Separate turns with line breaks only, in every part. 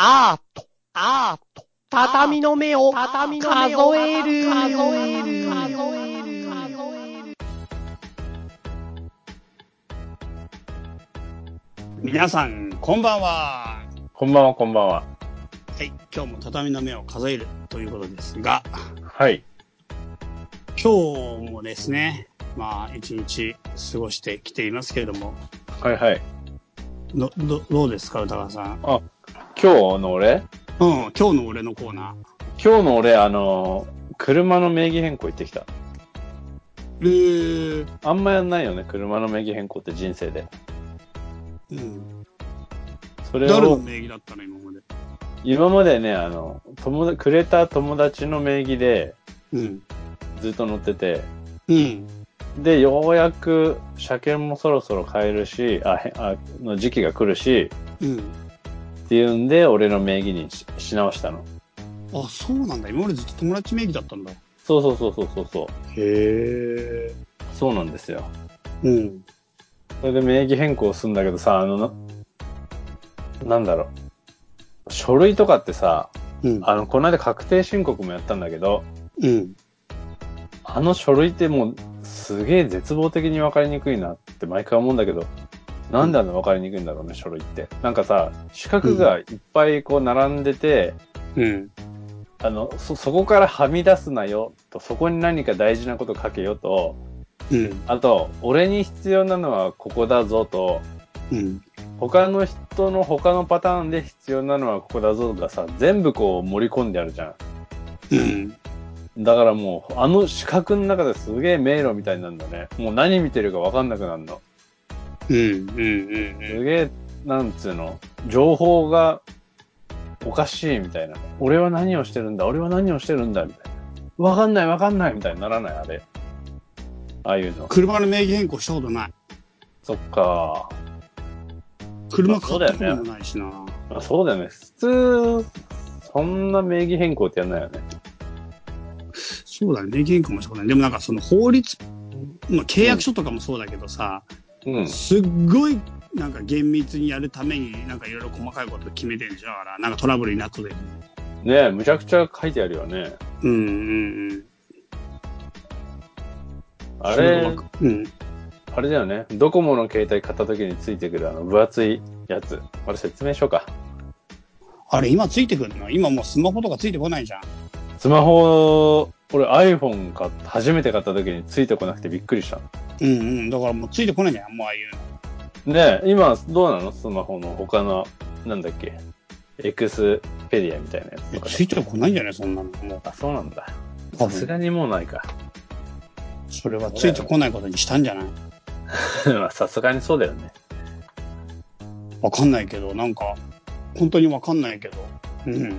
アート、アート、畳の目を、畳の目を数える、数える、数える、数える。
皆さん、こんばんは。
こんばんは、こんばんは。
はい、今日も畳の目を数えるということですが、
はい。
今日もですね、まあ、一日過ごしてきていますけれども、
はいはい。
ど、ど、どうですか、歌川さん？
あ、今日の俺？
うん、今日の俺のコーナ
今日の俺、あのー、車の名義変更行ってきた。
ー。えー、
あんまやんないよね、車の名義変更って人生で。
うん。
それを、
誰の名義だったの、今まで？
今までね、あの、友達、くれた友達の名義で
うん。
ずっと乗ってて、
うん。
で、ようやく車検もそろそろ変えるし、あ、へあの時期が来るし、
うん。
っていうんで、俺の名義にしし直したの。
あ、そうなんだ。今までずっと友達名義だったんだ。へ
そうそうそうそうそうそう。
え。
そうなんですよ。
うん。
それで名義変更するんだけどさ、あの、な、なんだろう。書類とかってさ、
うん。
あの、この間確定申告もやったんだけど、
うん。
あの書類ってもう、すげえ絶望的に分かりにくいなって毎回思うんだけど、なんであんな分かりにくいんだろうね、書類って。なんかさ、四角がいっぱいこう並んでて、
うん。
あの、そ、そこからはみ出すなよ、と、そこに何か大事なこと書けよと、
うん。
あと、俺に必要なのはここだぞと、
うん。
他の人の他のパターンで必要なのはここだぞがさ、全部こう盛り込んであるじゃ
うん。
ん。だからもう、あの四角の中ですげえ迷路みたいになるんだね。もう何見てるかわかんなくなるの。
うん。うん。うん。
すげえ、なんつうの、情報がおかしいみたいな。俺は何をしてるんだ俺は何をしてるんだみたいな。わかんないわかんないみたいにならないあれ。ああいうの。
車の名義変更したことない。
そっか。
車買ったこともないしな。
まあ、そうだよね。普通、そんな名義変更ってやんないよね。
そうだね、名義変更もしたことない。でもなんかその法律、まあ、契約書とかもそうだけどさ、
うん。
すっごいなんか厳密にやるためになんかいろいろ細かいこと決めてるんでしょだから、なんかトラブルになったで。
ねえ、むちゃくちゃ書いてあるよね。
うんうんうん。
あれ、
うん。
あれだよね。ドコモの携帯買った時についてくるあの分厚いやつ。あれ説明しようか。
あれ今ついてくるの？今もうスマホとかついてこないじゃん。
スマホ、俺 iPhone 買っ初めて買った時についてこなくてびっくりした。
うんうん。だからもうついてこないじゃん、もうああいうの。
ねえ、今どうなの？スマホの他の、なんだっけ？エクスペディアみたいなやつとか
ついてこないんじゃない？そんなの。もう。
あ、そうなんだ。
多分
さすがにもうないか。
それはついてこないことにしたんじゃない？
まあさすがにそうだよね。
わかんないけど、なんか、本当にわかんないけど。うん。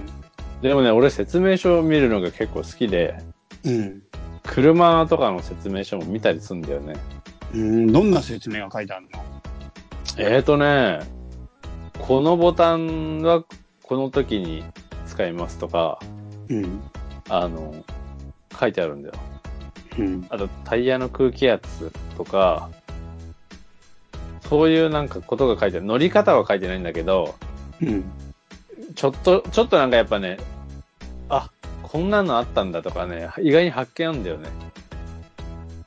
でもね、俺説明書を見るのが結構好きで、
うん。
車とかの説明書も見たりするんだよね。
うん、どんな説明が書いてあるの？
えーとね、このボタンはこの時に使いますとか、
うん。
あの、書いてあるんだよ。
うん。
あと、タイヤの空気圧とか、そういうなんかことが書いてある。乗り方は書いてないんだけど、
うん。
ちょっと、ちょっとなんかやっぱね、あ、こんなのあったんだとかね、意外に発見あるんだよね。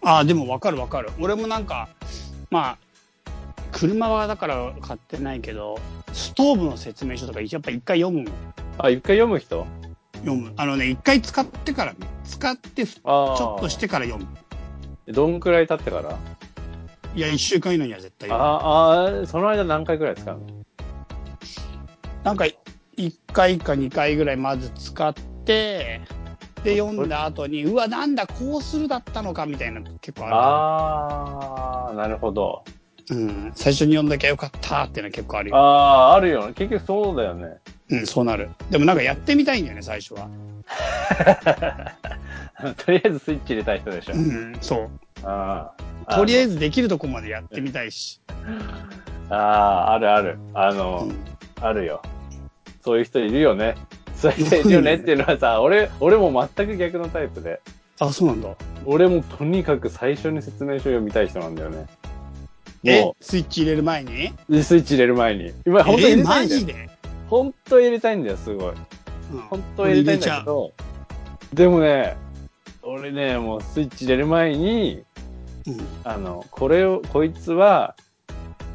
ああ、でもわかるわかる。俺もなんか、まあ、車はだから買ってないけど、ストーブの説明書とかやっぱ一回読むの。
あ、一回読む人？
読む。あのね、一回使ってからね、使ってち
ああ。
ょっとしてから読む。
どんくらい経ってから？
いや、一週間以内には絶対
あ
読む。
あ、その間何回くらい使うの？
なんか、一回か二回ぐらいまず使って、で、読んだ後に、うわ、なんだ、こうするだったのか、みたいなの結構あ
ああ、なるほど。
る。うん。最初に読んだきゃよかったっていうのは結構あるよ。
ああ、あるよね。結局そうだよね。
うん、そうなる。でもなんかやってみたいんだよね、最初は。
とりあえずスイッチ入れたい人でしょ。
うん、そう。
ああ。
とりあえ
ず。
ずできるとこまでやってみたいし。
ああ、あるある。あ
う
の、
ん
あるよ。そういう人いるよね。そういう人いるよねっていうのはさ、俺、俺も全く逆のタイプで。
あ、そうなんだ。
俺もとにかく最初に説明書読みたい人なんだよね。
え？
も、
スイッチ入れる前に？
う、スイッチ入れる前に。今、本当に入
え、
れたいんだよ
マジ。で？
本当は入れたいんだよ、すごい。
うん
本当は入れたいんだけど、でもね、俺ね、もうスイッチ入れる前に、
うん。
あの、これを、こいつは、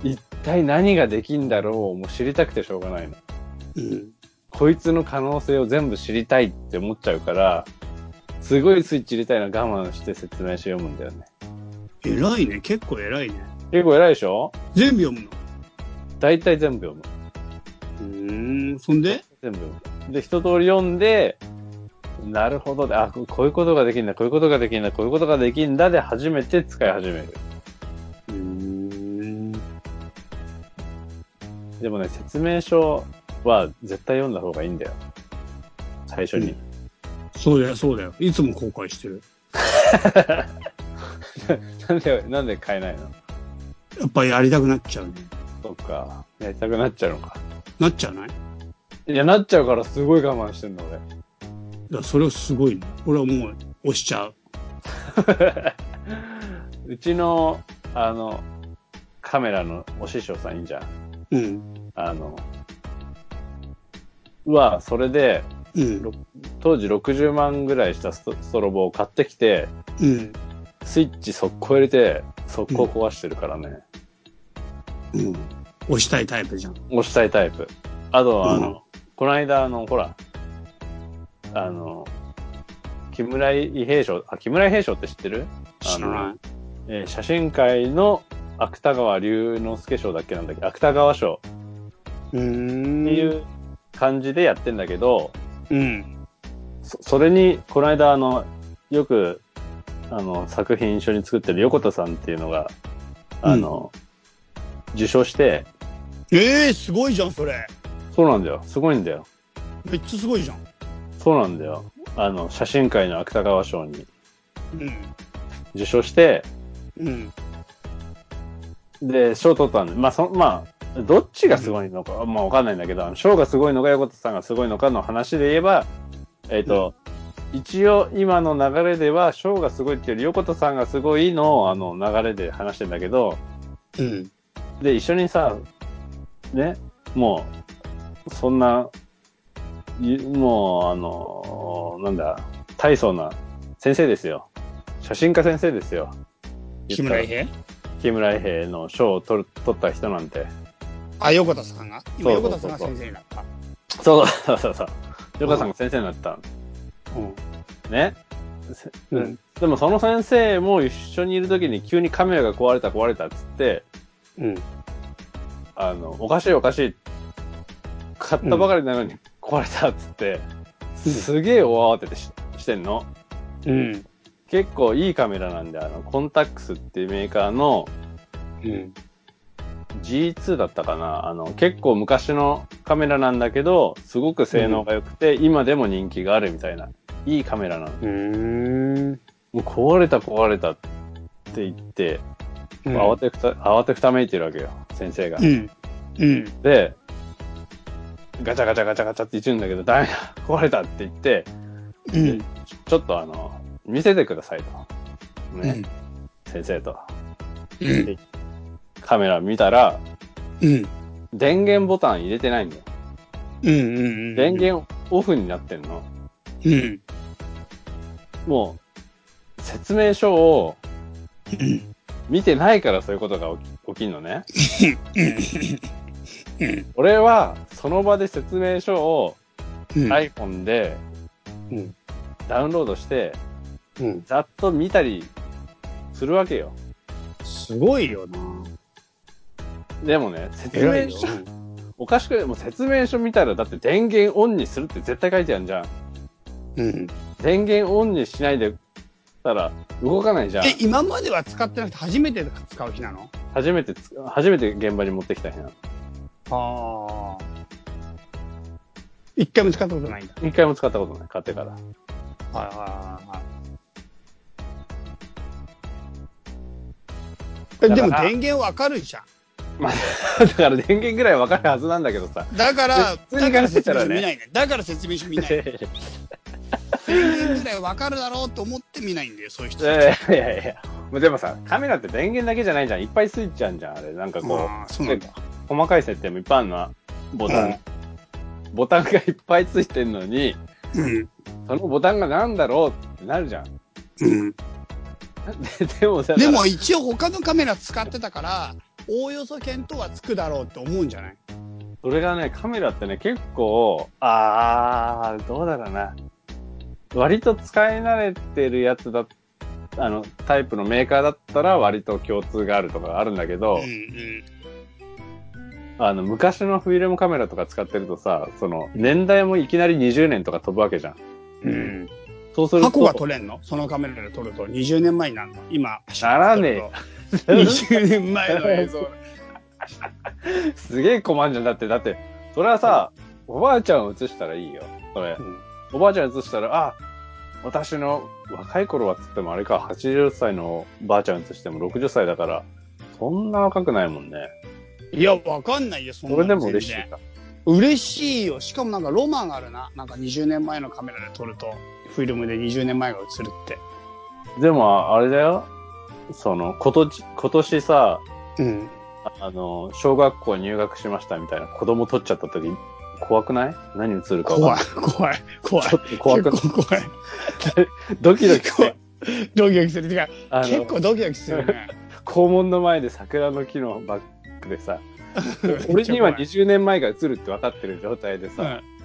一体何ができんだろうをもう知りたくてしょうがないの。
うん。
こいつの可能性を全部知りたいって思っちゃうから、すごいスイッチ入れたいの我慢して説明書読むんだよね。
偉いね。結構偉いね。
結構偉いでしょ？
全部読むの？
大体全部読む。
うーん。そんで？
全部読む。で、一通り読んで、なるほどで、あ、ここういうことができんだ、こういうことができんだ、こういうことができんだで初めて使い始める。
うーん。
でもね、説明書は絶対読んだ方がいいんだよ。最初に。
そうだよ、そうだよ。いつも後悔してる。
なんで、なんで買えないの？
やっぱやりたくなっちゃうね。
そっか。やりたくなっちゃうのか。
なっちゃわない？い
いや、なっちゃうからすごい我慢してんだ、俺。
や、それはすごいね。俺はもう押しちゃう。
うちの、あの、カメラのお師匠さんいいじゃん。
うん。
あの、は、それで、
うん。
当時60万ぐらいしたストロボを買ってきて、
うん。
スイッチ速攻入れて、速攻壊してるからね。
うん。押したいタイプじゃん。
押したいタイプ。あとは、あの、
うん
この間、あの、ほら、あの、木村伊兵衛賞、あ、木村伊兵衛賞って知ってる？
知らない。
えー写真界の芥川龍之介賞だっけなんだっけ？芥川賞
うーん。
っていう感じでやってんだけど、
うん。
そそれに、この間、あの、よく、あの、作品一緒に作ってる横田さんっていうのが、あの、受賞して、
ええー、すごいじゃん、それ。
そうなんだよ。すごいんだよ。
めっちゃすごいじゃん。
そうなんだよ。あの、写真界の芥川賞に
うん。
受賞して、
うん。
で、賞取ったんで、まあ、そ、まあ、どっちがすごいのか、まあ、わかんないんだけど、あの賞がすごいのか、横田さんがすごいのかの話で言えば、えっ、と、一応、今の流れでは、賞がすごいっていうより、横田さんがすごいの、あの、流れで話してんだけど、
うん。
で、一緒にさ、ね、もう、そんな、いもう、あの、なんだ、大層な先生ですよ。写真家先生ですよ。
木村伊兵
木村伊兵衛の賞を取る取った人なんて。
あ、横田さんが？今
そうそうそう
横田さんが先生になった。
そうそうそうそう。横田さんが先生になったの
うん。
ね。せ
うん
でもその先生も一緒にいるときに急にカメラが壊れた壊れたっつって、
うん。
あの、おかしいおかしい。買ったばかりなのに壊れたっつって、
うん
すげえ大慌ててししてんの。
うん。
結構いいカメラなんで、あの、コンタックスっていうメーカーの
うん。
G2 だったかな。あの、結構昔のカメラなんだけど、すごく性能が良くて、今でも人気があるみたいな、いいカメラなの。
うーん。
もう壊れた壊れたって言って、慌てふた、慌てふためいてるわけよ、先生が。
うん。うん。
で、ガチャガチャガチャガチャって言うんだけど、ダメだ、壊れたって言って、
うん。
ちちょっとあの、見せてくださいと。ね、先生と。
うん。
でカメラ見たら、
うん。
電源ボタン入れてないんだよ。
うん。うん。
電源オフになってんの。
うん。
もう、説明書を
うん。
見てないからそういうことが起き起きんのね。
うん。
俺は、その場で説明書を
うん。
iPhone で
うん。
ダウンロードして、
うん。
ざっと見たりするわけよ。
すごいよな。
でもね、説。明書、おかしくないもう説明書見たらだって電源オンにするって絶対書いてあるじゃん。
うん。
電源オンにしないでたら動かないじゃん。
え、今までは使ってなくて初めて使う日なの？
初めてつ、初めて現場に持ってきた日なの。
ああ。一回も使ったことないんだ。
一回も使ったことない、買ってから。
はいはいはいはい。え、でも
だから
電源わかるじゃん。
まあ、だから電源ぐらいわかるはずなんだけどさ。
だから、
普通に
だから
考えたらね
説明書見ないね。だから説明書見ない。電源ぐらいわかるだろうと思って見ないんだよ、そういう人
い
たち。
やいやいやいや。でもさ、カメラって電源だけじゃないじゃん。いっぱいスイッチあんじゃん、あれ。なんかこ
ああ、そうなんだ。
う、細かい設定もいっぱいあるの。ボタン。ボタンがいっぱいついてんのに、
うん。
そのボタンがなんだろうってなるじゃん。
うん。
ででもさ、
でも一応他のカメラ使ってたから、おおよそ見当はつくだろうって思うんじゃない？
それがね、カメラってね、結構、あー、どうだろうな。割と使い慣れてるやつだ、あの、タイプのメーカーだったら割と共通があるとかあるんだけど、
うんうん。
あの、昔のフィルムカメラとか使ってるとさ、その、年代もいきなり20年とか飛ぶわけじゃん。
うん。
そうすると、
箱が撮れんの？そのカメラで撮ると20年前になるの？今。
ならねえ よ
20年前の映像。
すげえ困んじゃん。だって、だって、それはさ、おばあちゃんを映したらいいよ。それ。
うん
おばあちゃん映したら、あ、私の若い頃はっつってもあれか、80歳のばあちゃん映しても60歳だから、そんな若くないもんね。
いや、わかんないよ、そんな
そ
の
れでも嬉しいか。
嬉しいよ。しかもなんかロマンあるな。なんか20年前のカメラで撮ると、フィルムで20年前が映るって。
でも、あれだよ。その、今年、今年さ、
うん。
あの、小学校入学しましたみたいな子供撮っちゃった時、怖くない？何映るか分かんない
怖い、怖い、怖い。
ちょっと怖くない？
結構怖い。
ドキドキ。
ドキドキする。てか、
あ
結
の、
構ドキドキするね。
校門の前で桜の木のバックでさ、俺には20年前が映るって分かってる状態でさ、
うん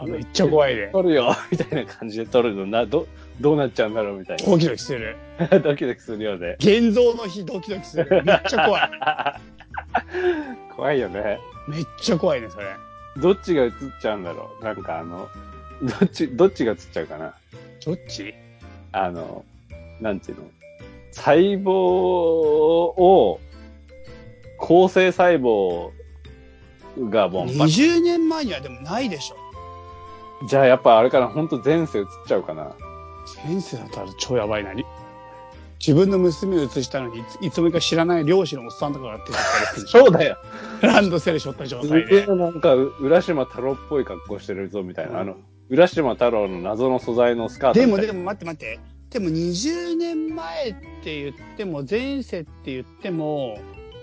あめっちゃ怖いね。
撮るよ みたいな感じで撮るのな、ど、どうなっちゃうんだろうみたい
ドキドキする。
な。ドキドキするよね。
現像の日ドキドキする。めっちゃ怖い。
怖いよね。
めっちゃ怖いね、それ。
どっちが映っちゃうんだろう？なんかあの、どっち、どっちが映っちゃうかな？
どっち？
あの、なんていうの？細胞を、構成細胞がもう、
?20 年前にはでもないでしょ。
じゃあやっぱあれかな本当前世映っちゃうかな
先生だったら超やばいな。り自分の娘を映したのにいつ、いつもか知らない漁師のおっさんとかが出てきたりするじゃん
そうだよ。
ランドセル背負った状態で。
なんか、浦島太郎っぽい格好してるぞみたいな。あの、浦島太郎の謎の素材のスカート
でも、でも待って待って。でも20年前って言っても、前世って言っても、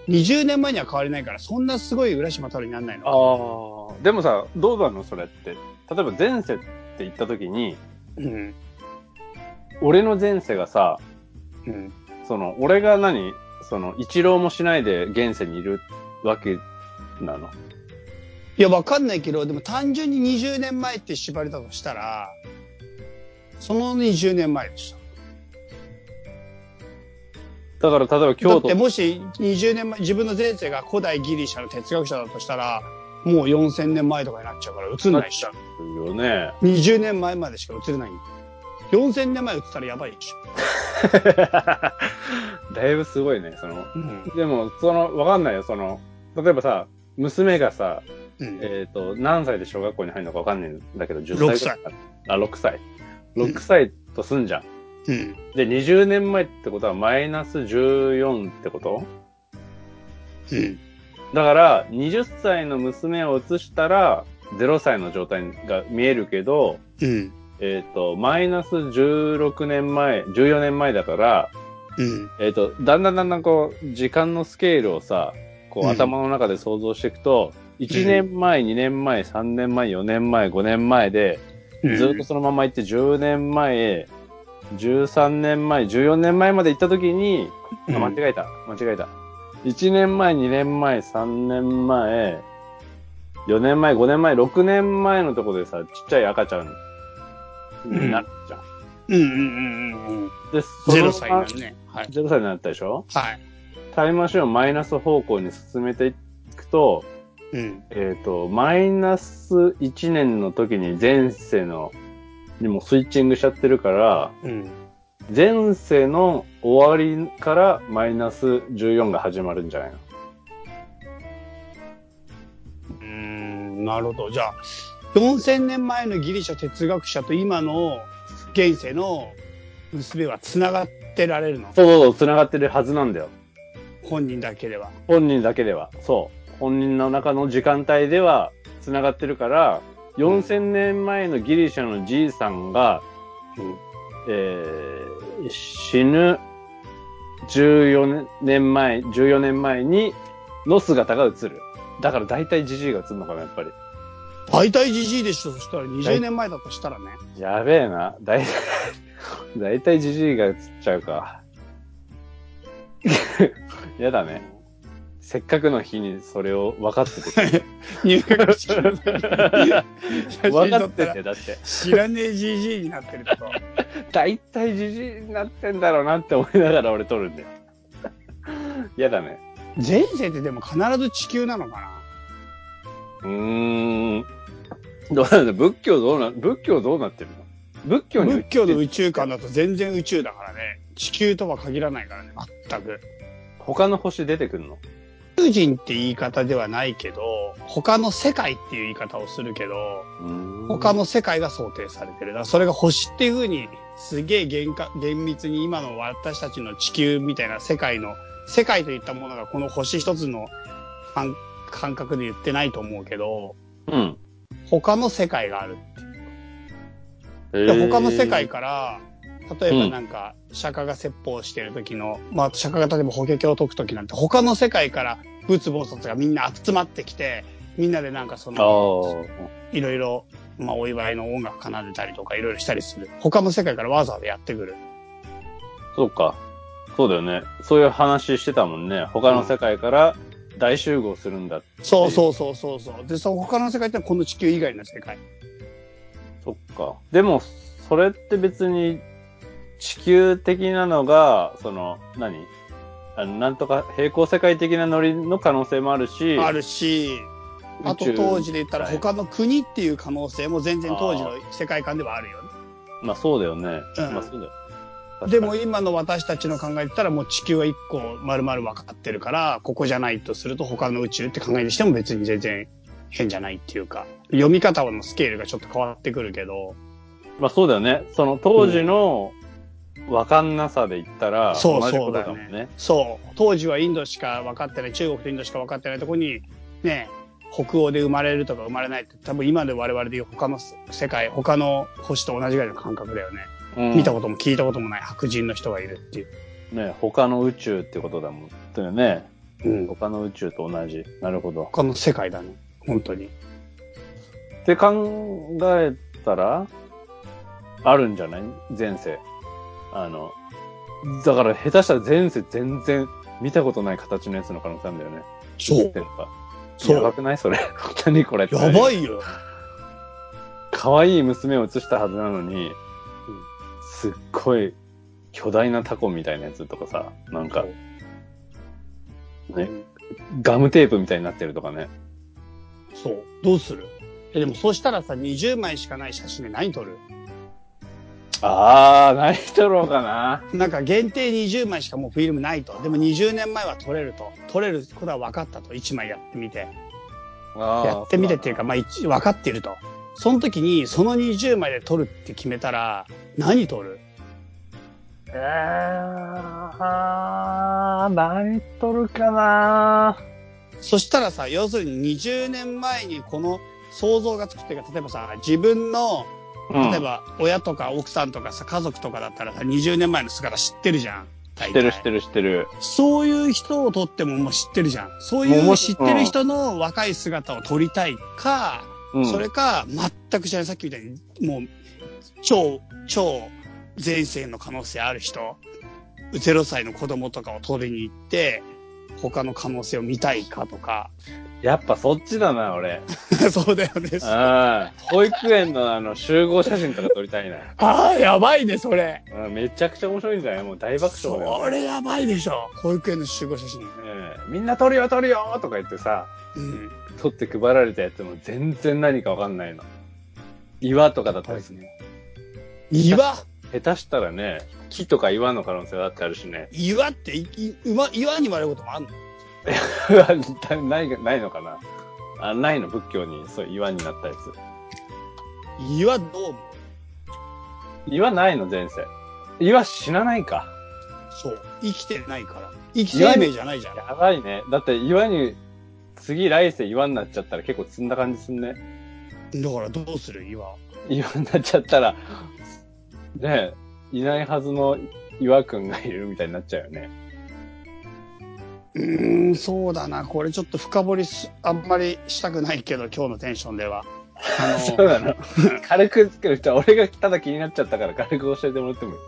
20年前には変わりないから、そんなすごい浦島太郎にならないの。
ああ。でもさ、どうなのそれって？例えば前世って言った時に、
うん。
俺の前世がさ、
うん。
その、俺が何その、一浪もしないで現世にいるわけなの？
いや、わかんないけど、でも単純に20年前って縛りだとしたら、その20年前でした。
だから、例えば
だ
京都
って、もし20年前、自分の前世が古代ギリシャの哲学者だとしたら、もう4000年前とかになっちゃうから映んないし。
よね。
20年前までしか映れないんだ。4000年前映ったらやばいでしょ。
だいぶすごいね、その、
うん。
でも、その、わかんないよ、その、例えばさ、娘がさ、
うん。
えっ、と、何歳で小学校に入るのかわかんないんだけど、10歳ぐらい
6歳。
あ、6歳。
うん
6歳とすんじゃん。
うん。
で、20年前ってことはマイナス14ってこと？
うん。
だから、20歳の娘を移したら、0歳の状態が見えるけど、
うん。
えっ、と、マイナス16年前、14年前だから、
うん。
えっ、と、だんだんだんだんこう、時間のスケールをさ、こう、
うん
頭の中で想像していくと、1年前、2年前、3年前、4年前、5年前で、ずっとそのまま行って10年前、13年前、14年前まで行った時に、あ間違えた、間違えた。1年前、2年前、3年前、4年前、5年前、6年前のところでさ、ちっちゃい赤ちゃんになるじゃん。
うんうんうんうんうん。
で、その
0歳になるね。はい。
0歳になったでしょ？
はい。
タイムマシンをマイナス方向に進めていくと、
うん。
えっ、と、マイナス1年の時に前世の、にもスイッチングしちゃってるから、
うん。
前世の終わりからマイナス14が始まるんじゃないの？
うーん、なるほど。じゃあ、4000年前のギリシャ哲学者と今の現世の娘は繋がってられるの？
そうそうそう、繋がってるはずなんだよ。
本人だけでは。
本人だけでは。そう。本人の中の時間帯では繋がってるから、4000年前のギリシャのじいさんが、えー、死ぬ14年前、14年前に、の姿が映る。だから大体じじいが映るのかな、やっぱり。
大体じじいでしょ、そしたら20年前だとしたらね。
やべえな。だい、だいたいじじいが映っちゃうか。やだね。せっかくの日にそれを分かってて。
入学式の
分か
撮っ
てて、だって。
知らねえじじいになってると。
だいたいじじいになってんだろうなって思いながら俺撮るんだよ。やだね。
前世ってでも必ず地球なのかな
うーん。どうなんだ？仏教どうな、仏教どうなってるの？仏教に
仏教の宇宙観だと全然宇宙だからね。地球とは限らないからね、全く。
他の星出てくるの？
宇宙人って言い方ではないけど、他の世界っていう言い方をするけど、他の世界が想定されてる。だからそれが星っていう風に、すげえ厳密に今の私たちの地球みたいな世界の、世界といったものがこの星一つの感感覚で言ってないと思うけど、
うん。
他の世界がある。
へ
で他の世界
か
から、例えばなんか、釈迦が説法してる時の、まあ、釈迦が例えば法華経を解く時なんて、他の世界から仏菩薩がみんな集まってきて、みんなでなんかそ
あ
の、
あ。
いろいろ、まあ、お祝いの音楽奏でたりとか、いろいろしたりする。他の世界からわざわざやってくる。
そうか。そうだよね。そういう話してたもんね。他の世界から大集合するんだ。
そうそうそうそうそう。で、その他の世界ってこの地球以外の世界。
そっか。でも、それって別に地球的なのが、その、何？あの、なんとか平行世界的なノリの可能性もあるし、
あるし、あと
宇宙
当時で言ったら
はい
他の国っていう可能性も全然当時の世界観ではあるよね。
まあそうだよね。
うん
まあそうだよ。
でも今の私たちの考えてたらもう地球は一個丸々分かってるから、ここじゃないとすると他の宇宙って考えにしても別に全然変じゃないっていうか、読み方のスケールがちょっと変わってくるけど、
にまあそうだよね。その当時のわかんなさで言ったら、
そうそうだ
もんね。
そう、当時はインドしか分かってない、中国とインドしか分かってないところに、ね、北欧で生まれるとか生まれないって多分今で我々で言う他の世界、他の星と同じぐらいの感覚だよね。
うん
見たことも聞いたこともない白人の人がいるっていう。
ね、他の宇宙ってことだもん。だよね。
うん。
他の宇宙と同じ。なるほど。
他の世界だね。本当に。
って考えたら、あるんじゃない？前世。あの、だから下手したら前世全然見たことない形のやつの可能性あるんだよね。
そうそう
やばくない？それ。何これ。
やばいよ。
可愛い娘を映したはずなのに、すっごい巨大なタコみたいなやつとかさ、なんか、ね、ガムテープみたいになってるとかね。
そう。どうする？え、でもそうしたらさ、20枚しかない写真で何撮る？
あー、何撮ろうかな。
なんか限定20枚しかもうフィルムないと。でも20年前は撮れると。撮れることは分かったと。1枚やってみて。やってみてっていうか、まあ一分かっていると。その時に、その20枚で撮るって決めたら、何撮る？
えー、何撮るかな
そしたらさ、要するに20年前にこの想像がつくっていうか、例えばさ、自分の、
うん
例えば親とか奥さんとかさ、家族とかだったらさ、20年前の姿知ってるじゃん。知
知ってる知ってる知ってる。
そういう人を撮ってももう知ってるじゃん。そういう知ってる人の若い姿を撮りたいか、
うん。
それか、全く知らない、さっきみたいに、もう、超、超前世の可能性ある人、0歳の子供とかを撮りに行って、他の可能性を見たいかとか。
やっぱそっちだな、俺。
そうだよね。
ああ、保育園のあの集合写真とか撮りたいな。
ああ、やばいね、それ。
うんめちゃくちゃ面白いんじゃない？もう大爆笑だよ。
それやばいでしょ。保育園の集合写真。
みんな撮るよ撮るよとか言ってさ、
うん。
撮って配られたやつも全然何かわかんないの。岩とかだったらですね。
岩？
下手したらね、木とか岩の可能性だってあるしね。
岩ってい、い岩岩に割れることもあんの？
ないが、ないのかな？あ、ないの？仏教に、そう、岩になったやつ。
岩どう思う？
岩ないの？前世。岩死なないか。
そう。生きてないから。生き生命じゃないじゃん。
やばいね。だって岩に、次来世岩になっちゃったら結構積んだ感じすんね。
だからどうする？岩。
岩になっちゃったら、ねえ、いないはずの岩くんがいるみたいになっちゃうよね。
うーん、そうだな。これちょっと深掘りす、あんまりしたくないけど、今日のテンションでは。あ
そうなの 軽くつける人は俺がただ気になっちゃったから軽く教えてもらってもいい？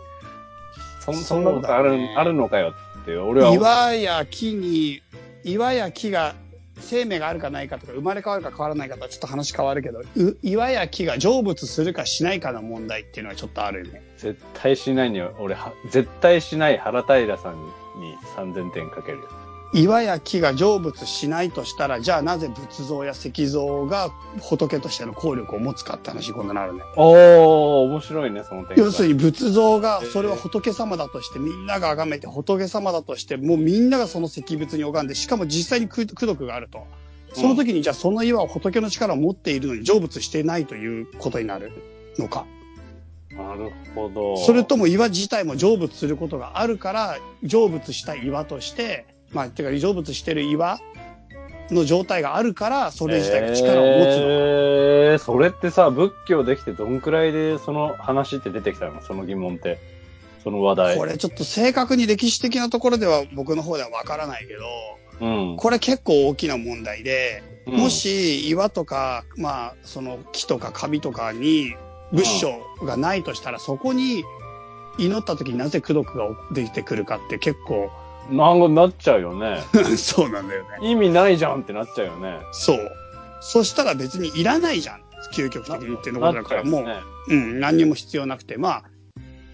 そんそんなことある,、
ね
あるのかよって俺は
岩や木に、岩や木が生命があるかないかとか生まれ変わるか変わらないかとはちょっと話変わるけど、う岩や木が成仏するかしないかの問題っていうのはちょっとあるよね。
絶対しないには俺は絶対しない原平さんに3000点かけるよ
岩や木が成仏しないとしたら、じゃあなぜ仏像や石像が仏としての効力を持つかって話に今度なるね。
おー面白いねその点
要するに仏像がそれは仏様だとしてみんなが崇めて仏様だとしてもうみんながその石仏に拝んでしかも実際に功徳があると。その時にじゃあその岩は仏の力を持っているのに成仏してないということになるのか。
なるほど
それとも岩自体も成仏することがあるから成仏した岩として、まあ、てか成仏してる岩の状態があるからそれ自体が力を持つのか。
えー、それってさ、仏教できてどんくらいでその話って出てきたの？その疑問って。その話題。
これちょっと正確に歴史的なところでは僕の方ではわからないけど、
うん。
これ結構大きな問題で、
うん
も、し岩とか、まあ、その木とか紙とかに仏性がないとしたら、そこに祈った時になぜ功徳が出てくるかって結構、
なんかなっちゃうよね。
そうなんだよね。
意味ないじゃんってなっちゃうよね。
そう。そしたら別にいらないじゃん。究極的にっていうのことだから、もう、うん、何にも必要なくて、まあ、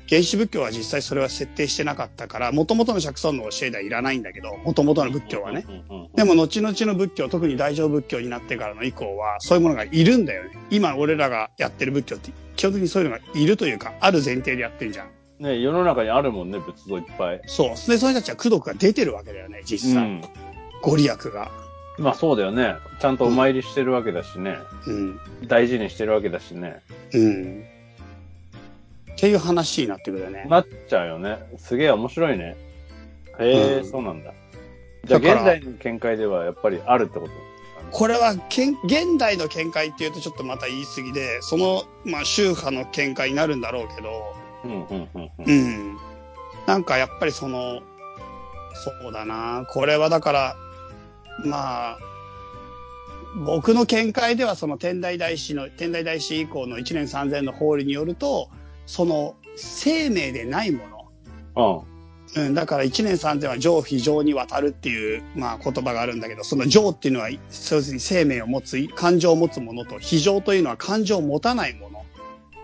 原始仏教は実際それは設定してなかったから、元々の釈尊の教えではいらないんだけど、元々の仏教はね。。でも、後々の仏教、特に大乗仏教になってからの以降は、そういうものがいるんだよね。今、俺らがやってる仏教って、基本的にそういうのがいるというか、ある前提でやってんじゃん。
ね世の中にあるもんね、仏像いっぱい。
そう。で、その人たちは功徳が出てるわけだよね、実際。
うん。
ご利益が。
まあそうだよね。ちゃんとお参りしてるわけだしね。
うん。
大事にしてるわけだしね。
うん。っていう話になってくるよね。
なっちゃうよね。すげえ面白いね。へえ、
うん
そうなんだ。じゃあ
だから
現代の見解ではやっぱりあるってこと？
これはけん、現代の見解っていうとちょっとまた言い過ぎで、その、まあ、宗派の見解になるんだろうけど、
うんうんうんうん。
うん。なんかやっぱりその、そうだな。これはだから、まあ、僕の見解ではその天台大師の、天台大師以降の1年3000の法理によると、その生命でないもの。
うん。
うん、だから1年3000は上非常にわたるっていう、まあ、言葉があるんだけど、その上っていうのは、要するに生命を持つ、感情を持つものと、非常というのは感情を持たないもの。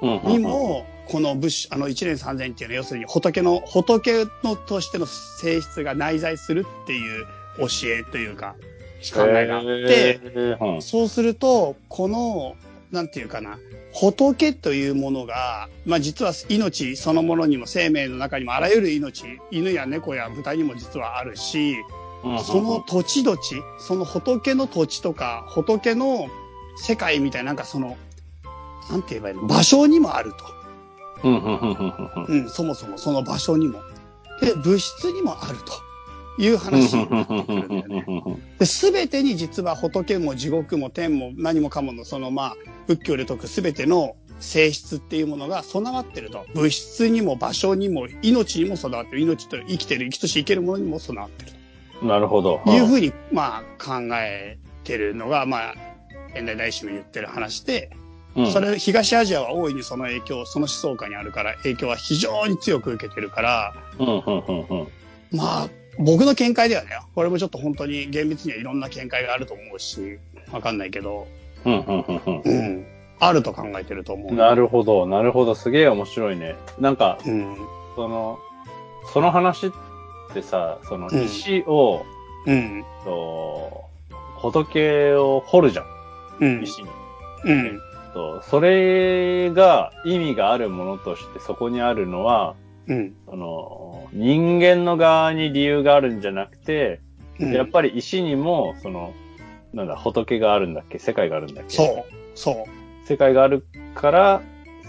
うんうん。
にも、この仏師、あの一年三千っていうのは、要するに仏の、仏のとしての性質が内在するっていう教えというか、考えがあって、そうすると、この、なんていうかな、仏というものが、まあ実は命そのものにも生命の中にもあらゆる命、犬や猫や豚にも実はあるし、その土地土地、その仏の土地とか、仏の世界みたいな、なんかその、なんて言えばいいの？場所にもあると。
うんうんうんうんうん
うん、そもそもその場所にも。で、物質にもあるという話になってくるんだよね。で、すべてに実は仏も地獄も天も何もかものそのまあ、仏教で説くすべての性質っていうものが備わってると。物質にも場所にも命にも備わってる。命と生きてる、生きとし生けるものにも備わってる
なるほど。
というふうに、まあ、考えてるのが、まあ、現代大師の言ってる話で、
うん
それ、東アジアは大いにその影響、その思想下にあるから、影響は非常に強く受けてるから、
うんうんうんうん
まあ、僕の見解ではね、これもちょっと本当に厳密にはいろんな見解があると思うし、わかんないけど、
うんうんうん
うん。あると考えてると思う。
うんなるほど、なるほど。すげえ面白いね。なんか、
うん。
その、その話ってさ、その
うん
石を、
うん。
と仏を掘るじゃん、
うん。
石に。
うん。
とそれが意味があるものとしてそこにあるのは、
うん。
その人間の側に理由があるんじゃなくて、
うん。
やっぱり石にも、その、なんだ、仏があるんだっけ？世界があるんだっけ？
そう。そう。
世界があるから、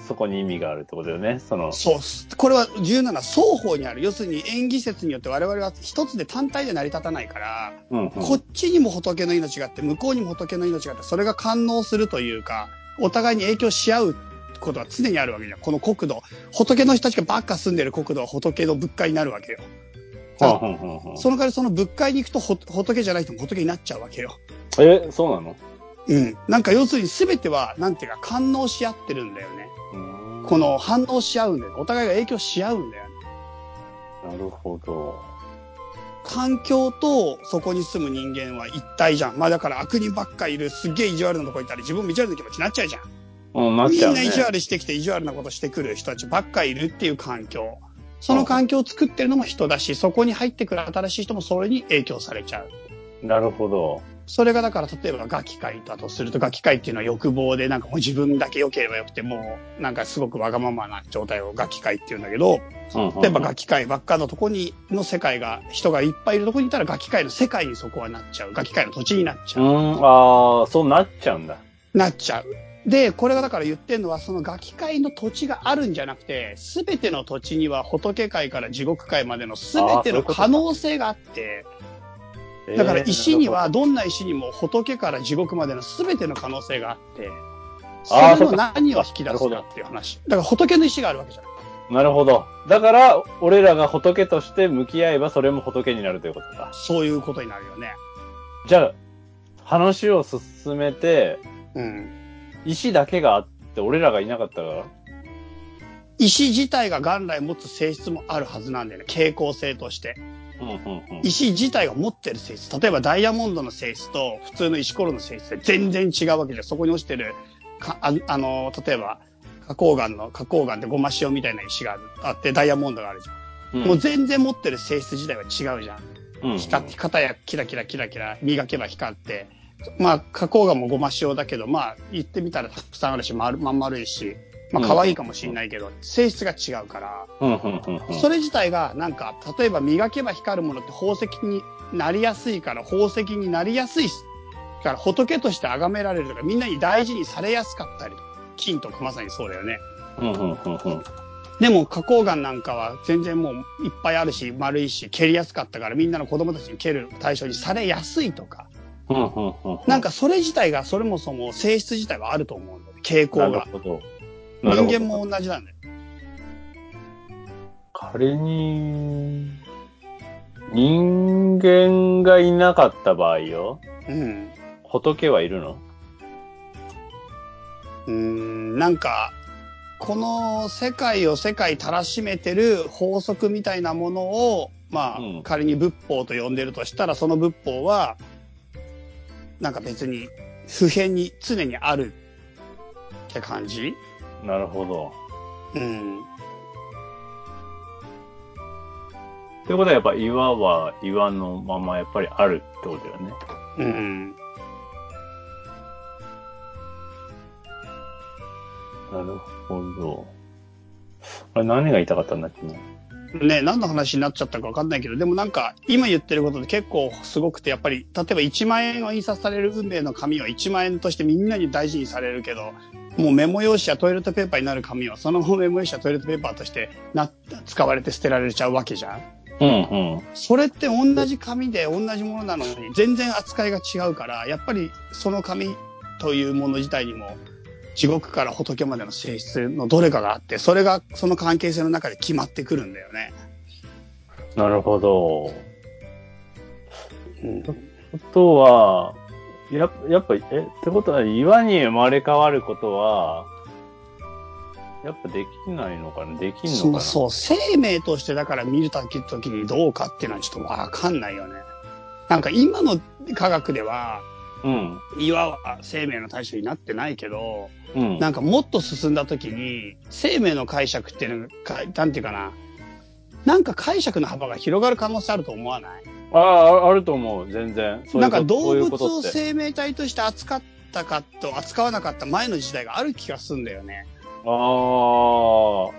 そこに意味があるってことだよね。その、
そう。これは重要なのは双方にある。要するに演技説によって我々は一つで単体で成り立たないから、
うんうん、
こっちにも仏の命があって、向こうにも仏の命があって、それが感応するというか、お互いに影響し合うことは常にあるわけじゃん。この国土。仏の人たちがばっか住んでる国土は仏の仏界になるわけよ。
はんはんはんはん
その代わりその仏界に行くとほ仏じゃない人も仏になっちゃうわけよ。
え、そうなの？
うん。なんか要するに全ては、なんていうか、感応し合ってるんだよね。
うん
この反応し合うんだよ。お互いが影響し合うんだよね。
なるほど。
環境とそこに住む人間は一体じゃん。まあだから悪人ばっかいる、すっげえ意地悪なとこ行ったら自分も意地悪な気持ちになっちゃうじゃん。
うん、なっ
み
ちゃうんね。
な意地悪してきて意地悪なことしてくる人たちばっかいるっていう環境。その環境を作ってるのも人だし、そこに入ってくる新しい人もそれに影響されちゃう。
なるほど。
それがだから例えばガキ界だとすると、ガキ界っていうのは欲望でなんかもう自分だけ良ければよくてもうなんかすごくわがままな状態をガキ界っていうんだけど、例えばガキ界ばっかのとこにの世界が、人がいっぱいいるとこにいたらガキ界の世界にそこはなっちゃう。ガキ界の土地になっちゃう。
うん、ああ、そうなっちゃうんだ。
なっちゃう。で、これがだから言ってるのは、そのガキ界の土地があるんじゃなくて、すべての土地には仏界から地獄界までのすべての可能性があって、だから石には、どんな石にも仏から地獄までのすべての可能性があって、それの何を引き出すかっていう話。だから仏の石があるわけじゃない。
なるほど。だから、俺らが仏として向き合えば、それも仏になるということか。
そういうことになるよね。
じゃあ、話を進めて、
うん。
石だけがあって、俺らがいなかったら、
石自体が元来持つ性質もあるはずなんだよね。傾向性として。石自体が持ってる性質。例えばダイヤモンドの性質と普通の石ころの性質で全然違うわけで、そこに落ちてる、かああの、例えば、花崗岩の、花崗岩ってゴマ塩みたいな石があって、ダイヤモンドがあるじゃん。
うん
もう全然持ってる性質自体は違うじゃん。
うん
光って、片やキラキラキラキラ、磨けば光って。まあ、花崗岩もゴマ塩だけど、まあ、言ってみたらたくさんあるし、丸、まん丸いし、まあ、可愛いかもしれないけど、性質が違うから。それ自体が、なんか、例えば磨けば光るものって宝石になりやすいから、宝石になりやすいしから、仏として崇められるとか、みんなに大事にされやすかったり金とかまさにそうだよね。でも、花崗岩なんかは全然もういっぱいあるし、丸いし、蹴りやすかったから、みんなの子供たちに蹴る対象にされやすいとか。なんかそれ自体が、それもそも性質自体はあると思うんだよね。傾向が。
なるほど。
人間も同じなんだよ。
仮に、人間がいなかった場合よ、
うん。
仏はいるの
うーん、なんか、この世界を世界たらしめてる法則みたいなものを、まあ、
うん
仮に仏法と呼んでるとしたら、その仏法は、なんか別に普遍に常にあるって感じ？
なるほど。
うん。
ってことはやっぱ岩は岩のままやっぱりあるってことだよね。
うん。
なるほど。あれ何が言いたかったんだっけな？
ね、何の話になっちゃったかわかんないけど、でもなんか、今言ってることで結構すごくて、やっぱり、例えば1万円を印刷される運命の紙は1万円としてみんなに大事にされるけど、もうメモ用紙やトイレットペーパーになる紙は、そのままメモ用紙やトイレットペーパーとしてな、使われて捨てられちゃうわけじゃん
うんうん。
それって同じ紙で同じものなのに、全然扱いが違うから、やっぱりその紙というもの自体にも、地獄から仏までの性質のどれかがあって、それがその関係性の中で決まってくるんだよね。
なるほど。
うん
あとは、ややっぱ、え、ってことは岩に生まれ変わることは、やっぱできないのかな？できんのかな？
そうそう、生命としてだから見るとき時にどうかっていうのはちょっとわかんないよね。なんか今の科学では、
うん。
岩は生命の対象になってないけど、
うん。
なんかもっと進んだ時に、生命の解釈っていうのが、なんていうかな、なんか解釈の幅が広がる可能性あると思わない？
ああ、あると思う。全然。
なんか動物を。生命体として扱ったかと扱わなかった前の時代がある気がするんだよね。
あ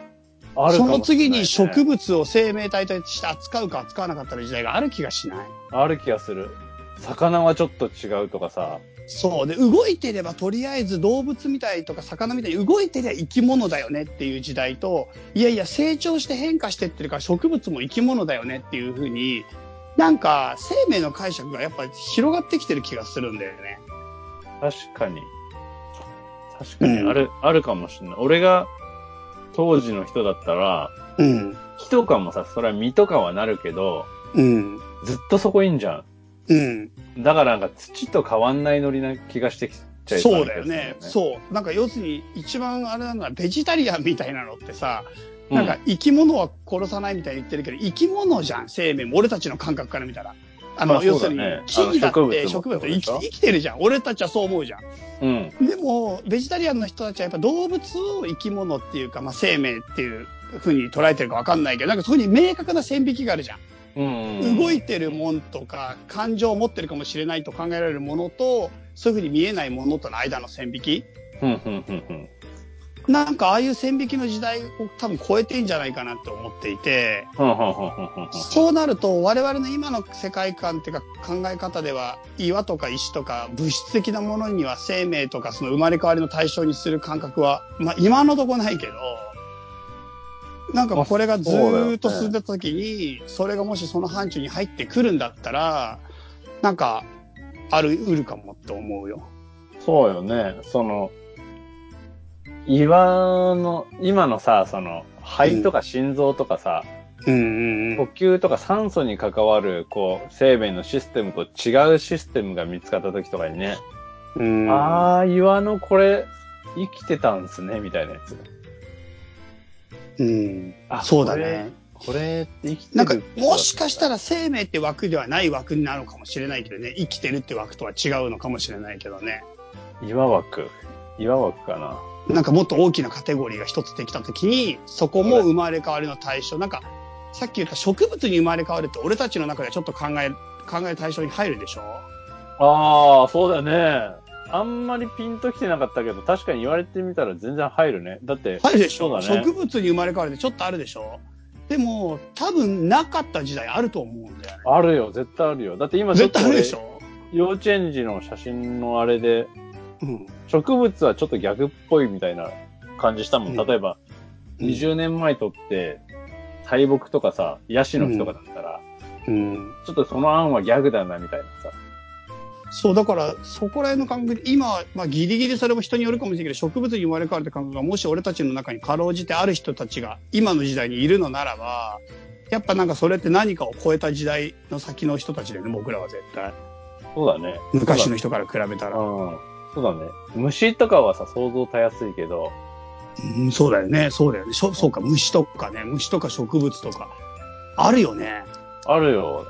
あ、あるね。
その次に植物を生命体として扱うか扱わなかった時代がある気がしない？
ある気がする。魚はちょっと違うとかさ。
そう。で、動いてればとりあえず動物みたいとか魚みたいに動いてりゃ生き物だよねっていう時代と、いやいや成長して変化してってるから植物も生き物だよねっていうふうに、なんか生命の解釈がやっぱ広がってきてる気がするんだよね。
確かに。確かに、
うん
ある、あるかもしれない。俺が当時の人だったら、
うん。
木とかもさ、それは実とかはなるけど、
うん。
ずっとそこいいんじゃ
うん。
ん。だからなんか土と変わんないノリな気がしてきちゃいそう
そうだよね。そう。なんか要するに一番あれなのはベジタリアンみたいなのってさ、
う
なんか、生き物は殺さないみたいに言ってるけど、生き物じゃん、生命も。俺たちの感覚から見たら。あの、
まあ
要するに
そうだね、
木々だって
植物
物生き生きてるじゃん。俺たちはそう思うじゃん。
うん。
でも、ベジタリアンの人たちはやっぱ動物を生き物っていうか、まあ生命っていうふうに捉えてるかわかんないけど、なんかそこに明確な線引きがあるじゃん。
うん。
動いてるもんとか、感情を持ってるかもしれないと考えられるものと、そういうふうに見えないものとの間の線引き。
うん、うん、うん、うん。
なんかああいう線引きの時代を多分超えてんじゃないかなって思っていて。そうなると我々の今の世界観っていうか考え方では岩とか石とか物質的なものには生命とかその生まれ変わりの対象にする感覚は、まあ今のとこないけど、なんかこれがずーっと進んでた時に、それがもしその範疇に入ってくるんだったら、なんか、ある、うるかもって思うよ。
そうよね。その、岩の、今のさ、その、肺とか心臓とかさ、
うんうん
呼吸とか酸素に関わる、こう、生命のシステムと違うシステムが見つかった時とかにね、
うん。
あー、岩のこれ、生きてたんすね、みたいなやつ。
うん。
あ
そうだね。
これ生きてる
なんか、もしかしたら生命って枠ではない枠になるのかもしれないけどね。生きてるって枠とは違うのかもしれないけどね。
岩枠。岩枠かな。
なんかもっと大きなカテゴリーが一つできたときに、そこも生まれ変わりの対象。なんか、さっき言った植物に生まれ変わるって俺たちの中ではちょっと考え、考える対象に入るでしょ？
あー、そうだね。あんまりピンときてなかったけど、確かに言われてみたら全然入るね。だって、
入るでしょ、
ね
植物に生まれ変わるってちょっとあるでしょでも、多分なかった時代あると思うんだよね。
あるよ、絶対あるよ。だって今
絶対あるでしょ
幼稚園児の写真のあれで、
うん。
植物はちょっと逆っぽいみたいな感じしたもん。
うん
例えば、
うん
20年前とって、大木とかさ、ヤシの木とかだったら、
うん。
ちょっとその案はギャグだなみたいなさ。
そう、だから、そこら辺の感覚で、今、まあ、ギリギリそれも人によるかもしれないけど、植物に生まれ変わるって感覚が、もし俺たちの中にかろうじてある人たちが、今の時代にいるのならば、やっぱなんかそれって何かを超えた時代の先の人たちだよね、僕らは絶対。
そうだね。
昔の人から比べたら。
うん。そうだね。虫とかはさ、想像たやすいけど、
うん、そうだよね、そうだよね。そうか、虫とかね、虫とか植物とか。あるよね。
あるよ。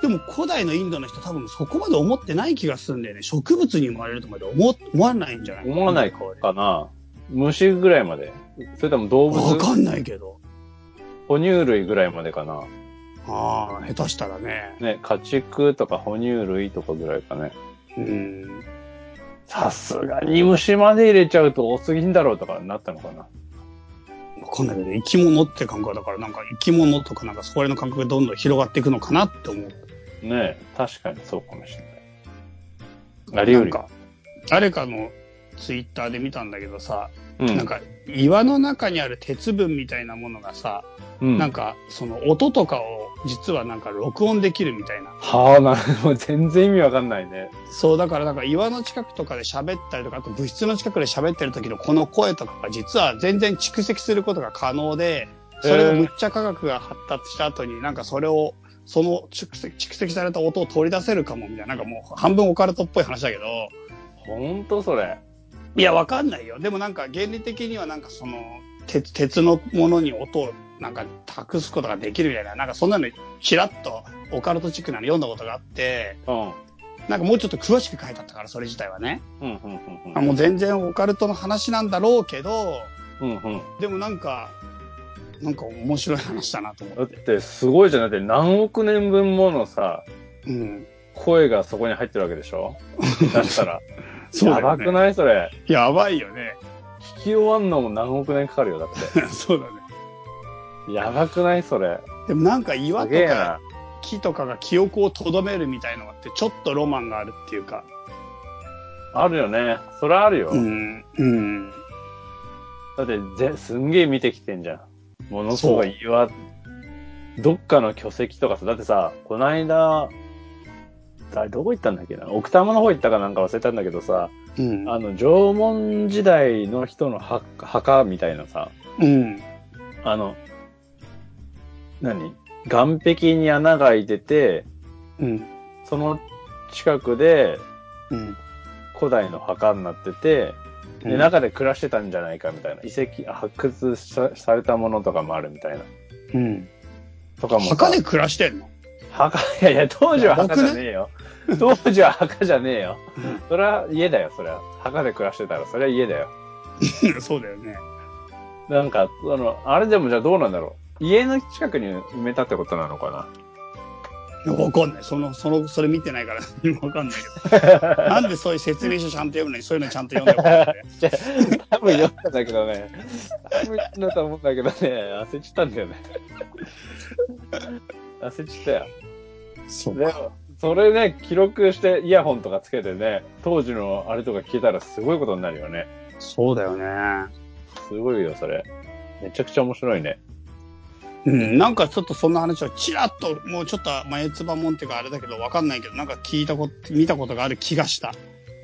でも古代のインドの人多分そこまで思ってない気がするんだよね。植物に生まれるとまで思思わないんじゃない
思わないかな。虫ぐらいまで。それとも動物、
わかんないけど。
哺乳類ぐらいまでかな。
ああ、下手したらね。
ね、家畜とか哺乳類とかぐらいかね。
うん。
さすがに虫まで入れちゃうと多すぎんだろうとかなったのかな。
わかんないけど、生き物って感覚だから、なんか生き物とかなんかそこら辺の感覚がどんどん広がっていくのかなって思う。
ね確かにそうかもしれない。ありより。
なんか、誰かのツイッターで見たんだけどさ、
うん。
なんか岩の中にある鉄分みたいなものがさ、
うん、
なんかその音とかを実はなんか録音できるみたいな。
はあ、なるほど。全然意味わかんないね。
そう、だからなんか岩の近くとかで喋ったりとか、あと物質の近くで喋ってる時のこの声とかが実は全然蓄積することが可能で、それがむっちゃ科学が発達した後になんかそれを、その蓄積蓄積された音を取り出せるかもみたいな、なんかもう半分オカルトっぽい話だけど、
ほんとそれ。
いや、わかんないよ。でもなんか原理的にはなんかその、鉄、鉄のものに音をなんか託すことができるみたいな、なんかそんなのちらっとオカルトチックなの読んだことがあって、
うん。
なんかもうちょっと詳しく書いてあったから、それ自体はね。
うん、うん、うん
あもう全然オカルトの話なんだろうけど、
うん。うん、うん。
でもなんか、なんか面白い話だなと思っ。
だってて、すごいじゃん。だって何億年分ものさ、
うん。
声がそこに入ってるわけでしょ？だったら。
そうね
やばくないそれ？
やばいよね。
聞き終わんのも何億年かかるよ、だっ
そうだね。
て。やばくないそれ？
でもなんか岩
す
とか。木とかが記憶を留めるみたいのがあって、ちょっとロマンがあるっていうか。
あるよね。それあるよ。
うん。うん。
だってぜ、すんげえ見てきてんじゃん。ものすごい岩、どっかの巨石とかさ、だってさ、こないだ、誰どこ行ったんだっけな？奥多摩の方行ったかなんか忘れたんだけどさ、
うん。
あの、縄文時代の人の墓墓みたいなさ、
うん。
あの、何？岸壁に穴が開いてて、
うん。
その近くで、
うん。
古代の墓になってて、で、
うん
中で暮らしてたんじゃないかみたいな。遺跡、発掘さされたものとかもあるみたいな。
うん。
とかもさ。
墓で暮らしてんの？
墓、いやいや、当時は墓じゃねえよ。当時は墓じゃねえよ。それは家だよ、それは。墓で暮らしてたら、それは家だよ。
そうだよね。
なんか、あの、あれでもじゃあどうなんだろう。家の近くに埋めたってことなのかな。
わかんない。その、その、それ見てないから 何もわかんないけど。なんでそういう説明書ちゃんと読むのに、そういうのちゃんと読んでもらって。
多分読んだんだけどね。多分読んだと思うんだけどね。焦っちゃったんだよね。焦っちゃったよ。
そう
でも、それね、記録してイヤホンとかつけてね、当時のあれとか聞けたらすごいことになるよね。
そうだよね。
すごいよ、それ。めちゃくちゃ面白いね。
うん、なんかちょっとそんな話をちらっと、もうちょっと前つばもんっていうかあれだけどわかんないけど、なんか聞いたこと、見たことがある気がした。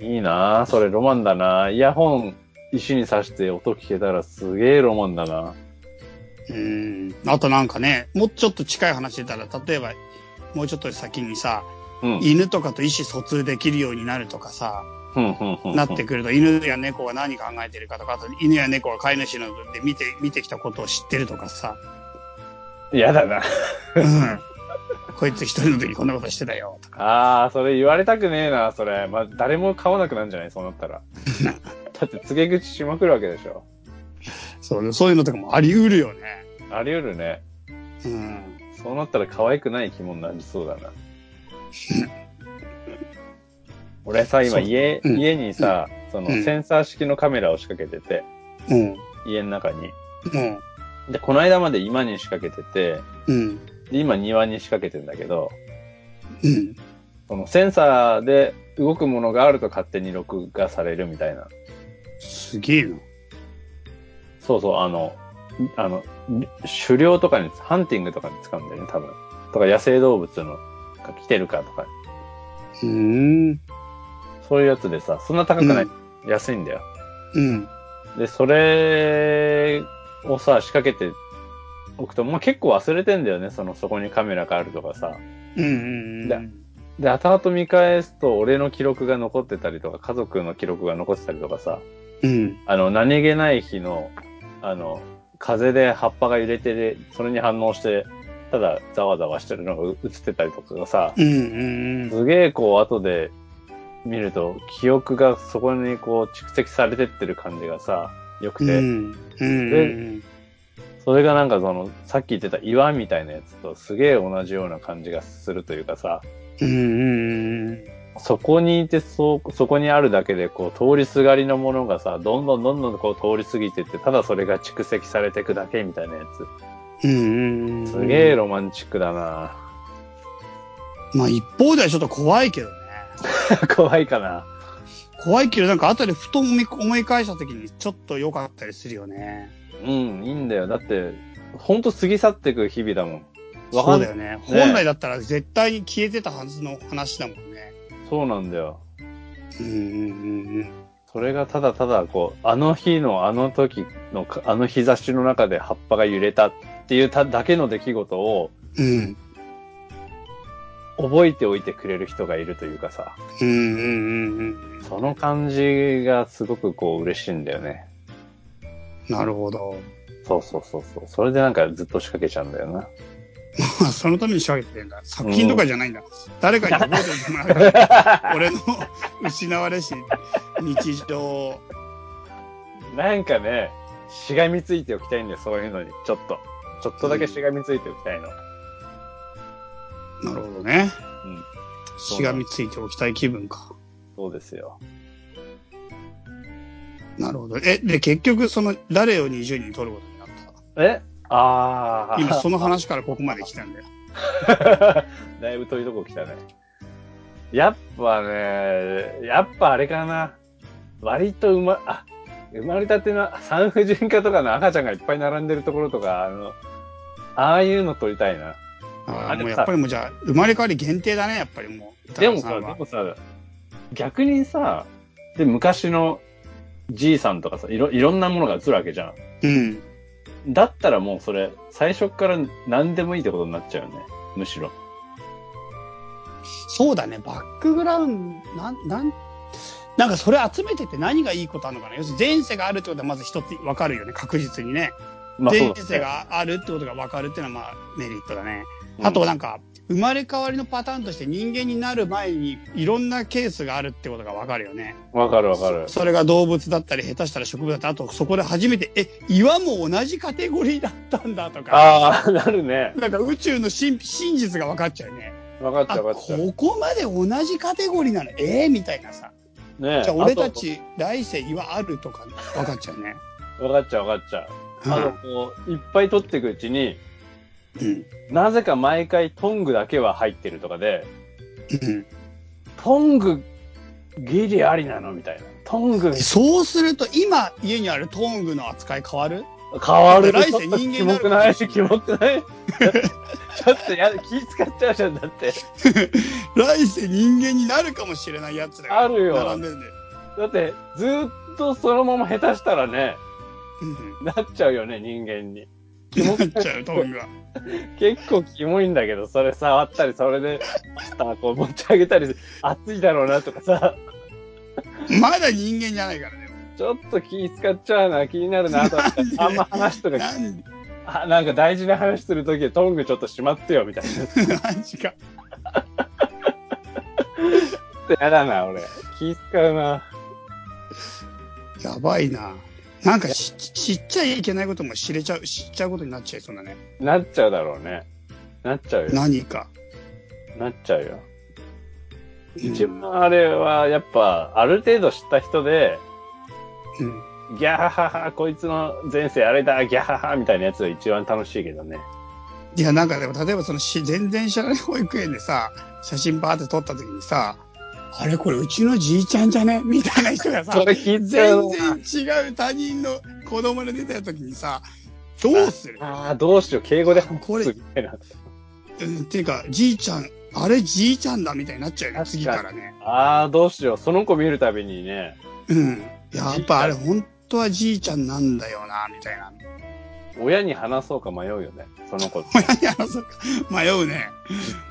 いいなぁ。それロマンだなぁ。イヤホン石に刺して音聞けたらすげえロマンだな
うん。あとなんかね、もうちょっと近い話でたら、例えば、もうちょっと先にさ、
うん。
犬とかと意思疎通できるようになるとかさ、なってくると、犬や猫が何考えてるかとか、あと犬や猫が飼い主ので見て、見てきたことを知ってるとかさ、
嫌だな。
うん。こいつ一人の時こんなことしてたよ、とか。
ああ、それ言われたくねえな、それ。まあ、誰も買わなくなるんじゃないそうなったら。だって告げ口しまくるわけでしょ。
そう、そういうのとかもあり得るよね。
あり得るね。
うん。
そうなったら可愛くない肝になりそうだな。俺さ、今家、
うん
家にさ、その
うん
センサー式のカメラを仕掛けてて、
うん。
家の中に。
うん。
で、この間まで今に仕掛けてて、
うん。
で、今庭に仕掛けてんだけど、
うん。
そのセンサーで動くものがあると勝手に録画されるみたいな。
すげえな。
そうそう、あの、あの、狩猟とかに、ハンティングとかに使うんだよね、多分。とか野生動物のが来てるかとか、
うーん。
そういうやつでさ、そんな高くない、安いんだよ。
うん。
で、それをさ、仕掛けておくと、まあ、結構忘れてんだよね、その、そこにカメラがあるとかさ。
うんうん
だで、後々見返すと、俺の記録が残ってたりとか、家族の記録が残ってたりとかさ、
うん。
あの、何気ない日の、あの、風で葉っぱが揺れてる、それに反応して、ただざわざわしてるのが映ってたりとかがさ、
うんうん
すげえこう後で見ると、記憶がそこにこう蓄積されてってる感じがさ、良く
うん。
て、
うん。うん。
それがなんかその、さっき言ってた岩みたいなやつとすげえ同じような感じがするというかさ、
うんうん。
そこにいて、そう、そこにあるだけで、こう、通りすがりのものがさ、どんどんどんどんこう通り過ぎてって、ただそれが蓄積されていくだけみたいなや
うんうん。
つ。すげえロマンチックだな
まあ一方ではちょっと怖いけどね。
怖いかな。
怖いけどなんか後でふと思い返した時にちょっと良かったりするよね。
うん、いいんだよ。だって、ほんと過ぎ去っていく日々だもん。わか
そうんだよね。
ね
本来だったら絶対に消えてたはずの話だもんね。
そうなんだよ。
うんうんうん
それがただただ、こう、あの日のあの時の、あの日差しの中で葉っぱが揺れたっていうただけの出来事を
うん。うん。
覚えておいてくれる人がいるというかさ、
うんうんうんうん。
その感じがすごくこう嬉しいんだよね。
なるほど。
そうそうそうそう。それでなんかずっと仕掛けちゃうんだよな。
ま あそのために仕掛けてんだ。作品とかじゃないんだ。誰かに覚えてもらう。俺の失われし日常。
なんかね、しがみついておきたいんだよ、そういうのに。ちょっと。ちょっとだけしがみついておきたいの。
なるほどね。
うん。
しがみついておきたい気分か。
そうですよ。
なるほど。え、で、結局、その、誰を20人取ることになった？
え？ああ。
今、その話からここまで来たんだよ。
だいぶ遠いとこ来たね。やっぱね、やっぱあれかな。割と生ま、あ、生まれたての産婦人科とかの赤ちゃんがいっぱい並んでるところとか、あの、ああいうの撮りたいな。
あもうやっぱりもうじゃあ、生まれ変わり限定だね、やっぱりもう。
でもさ、でもさ、逆にさ、で、昔のじいさんとかさ、いろ、いろんなものが映るわけじゃん。
うん。
だったらもうそれ、最初っから何でもいいってことになっちゃうよね。むしろ。
そうだね、バックグラウンド、なん、なん、なんかそれ集めてて何がいいことあるのかな要するに前世があるってことはまず一つ分かるよね、確実にね。
まあ、そう
前世。があるってことが分かるっていうのはまあメリットだね。
うん
あとなんか、生まれ変わりのパターンとして人間になる前にいろんなケースがあるってことが分かるよね。
わかるわかる。
それが動物だったり、下手したら植物だったり、あとそこで初めて、え、岩も同じカテゴリーだったんだとか、
ああ、なるね。
なんか宇宙の真真実が分かっちゃうよね。
わかっちゃ
あ、
うわかっちゃう。
ここまで同じカテゴリーなのえー、みたいなさ。
ね
じゃあ俺た
あ
ち来世岩あるとか分かっちゃうね。
とわかっちゃうわかっちゃう。あの、こう、いっぱい取っていくうちに、
うん。
なぜか毎回トングだけは入ってるとかで、
うん。
トング、ギリありなのみたいな。トング、
そうすると、今家にあるトングの扱い変わる？
変わる。
来世人間に
キモくない？キモくない？ちょっとや、気使っちゃうじゃん、だって。
来世人間になるかもしれないやつだ
あるよ
並んでるんで。
だって、ずーっとそのまま下手したらね、
うん。
なっちゃうよね、人間に。
なっちゃう、トングが。
結構キモいんだけど、それ触ったり、それで、マスターこう持ち上げたり、熱いだろうなとかさ、
まだ人間じゃないからね。
ちょっと気使っちゃうな、気になるな、とかあんま話とか、あなんか大事な話するときトングちょっとしまってよ、みたいな。
マジか。
やだな、俺。気使うな。
やばいな。なんかし知っちゃいけないことも知れちゃう、知っちゃうことになっちゃいそうだね。
なっちゃうだろうね。なっちゃうよ。
何か。
なっちゃうよ。
うん
一番あれは、やっぱ、ある程度知った人で、
うん。
ギャハハハ、こいつの前世あれだ、ギャハハみたいなやつが一番楽しいけどね。
いや、なんかでも、例えばそのし、全然知らない保育園でさ、写真バーって撮った時にさ、あれこれうちのじいちゃんじゃね？みたいな人がさ全
な。
然違う他人の子供で出た時にさ、どうする？
ああ、どうしよう、敬語で話
これ
すみたいな。
うん、っていうか、じいちゃん、あれじいちゃんだみたいになっちゃうよね、次からね。
ああ、どうしよう。その子見るたびにね、
うん。やっぱあれ本当はじいちゃんなんだよな、みたいな。
親に話そうか迷うよね。その子。
親に話そうか迷うね。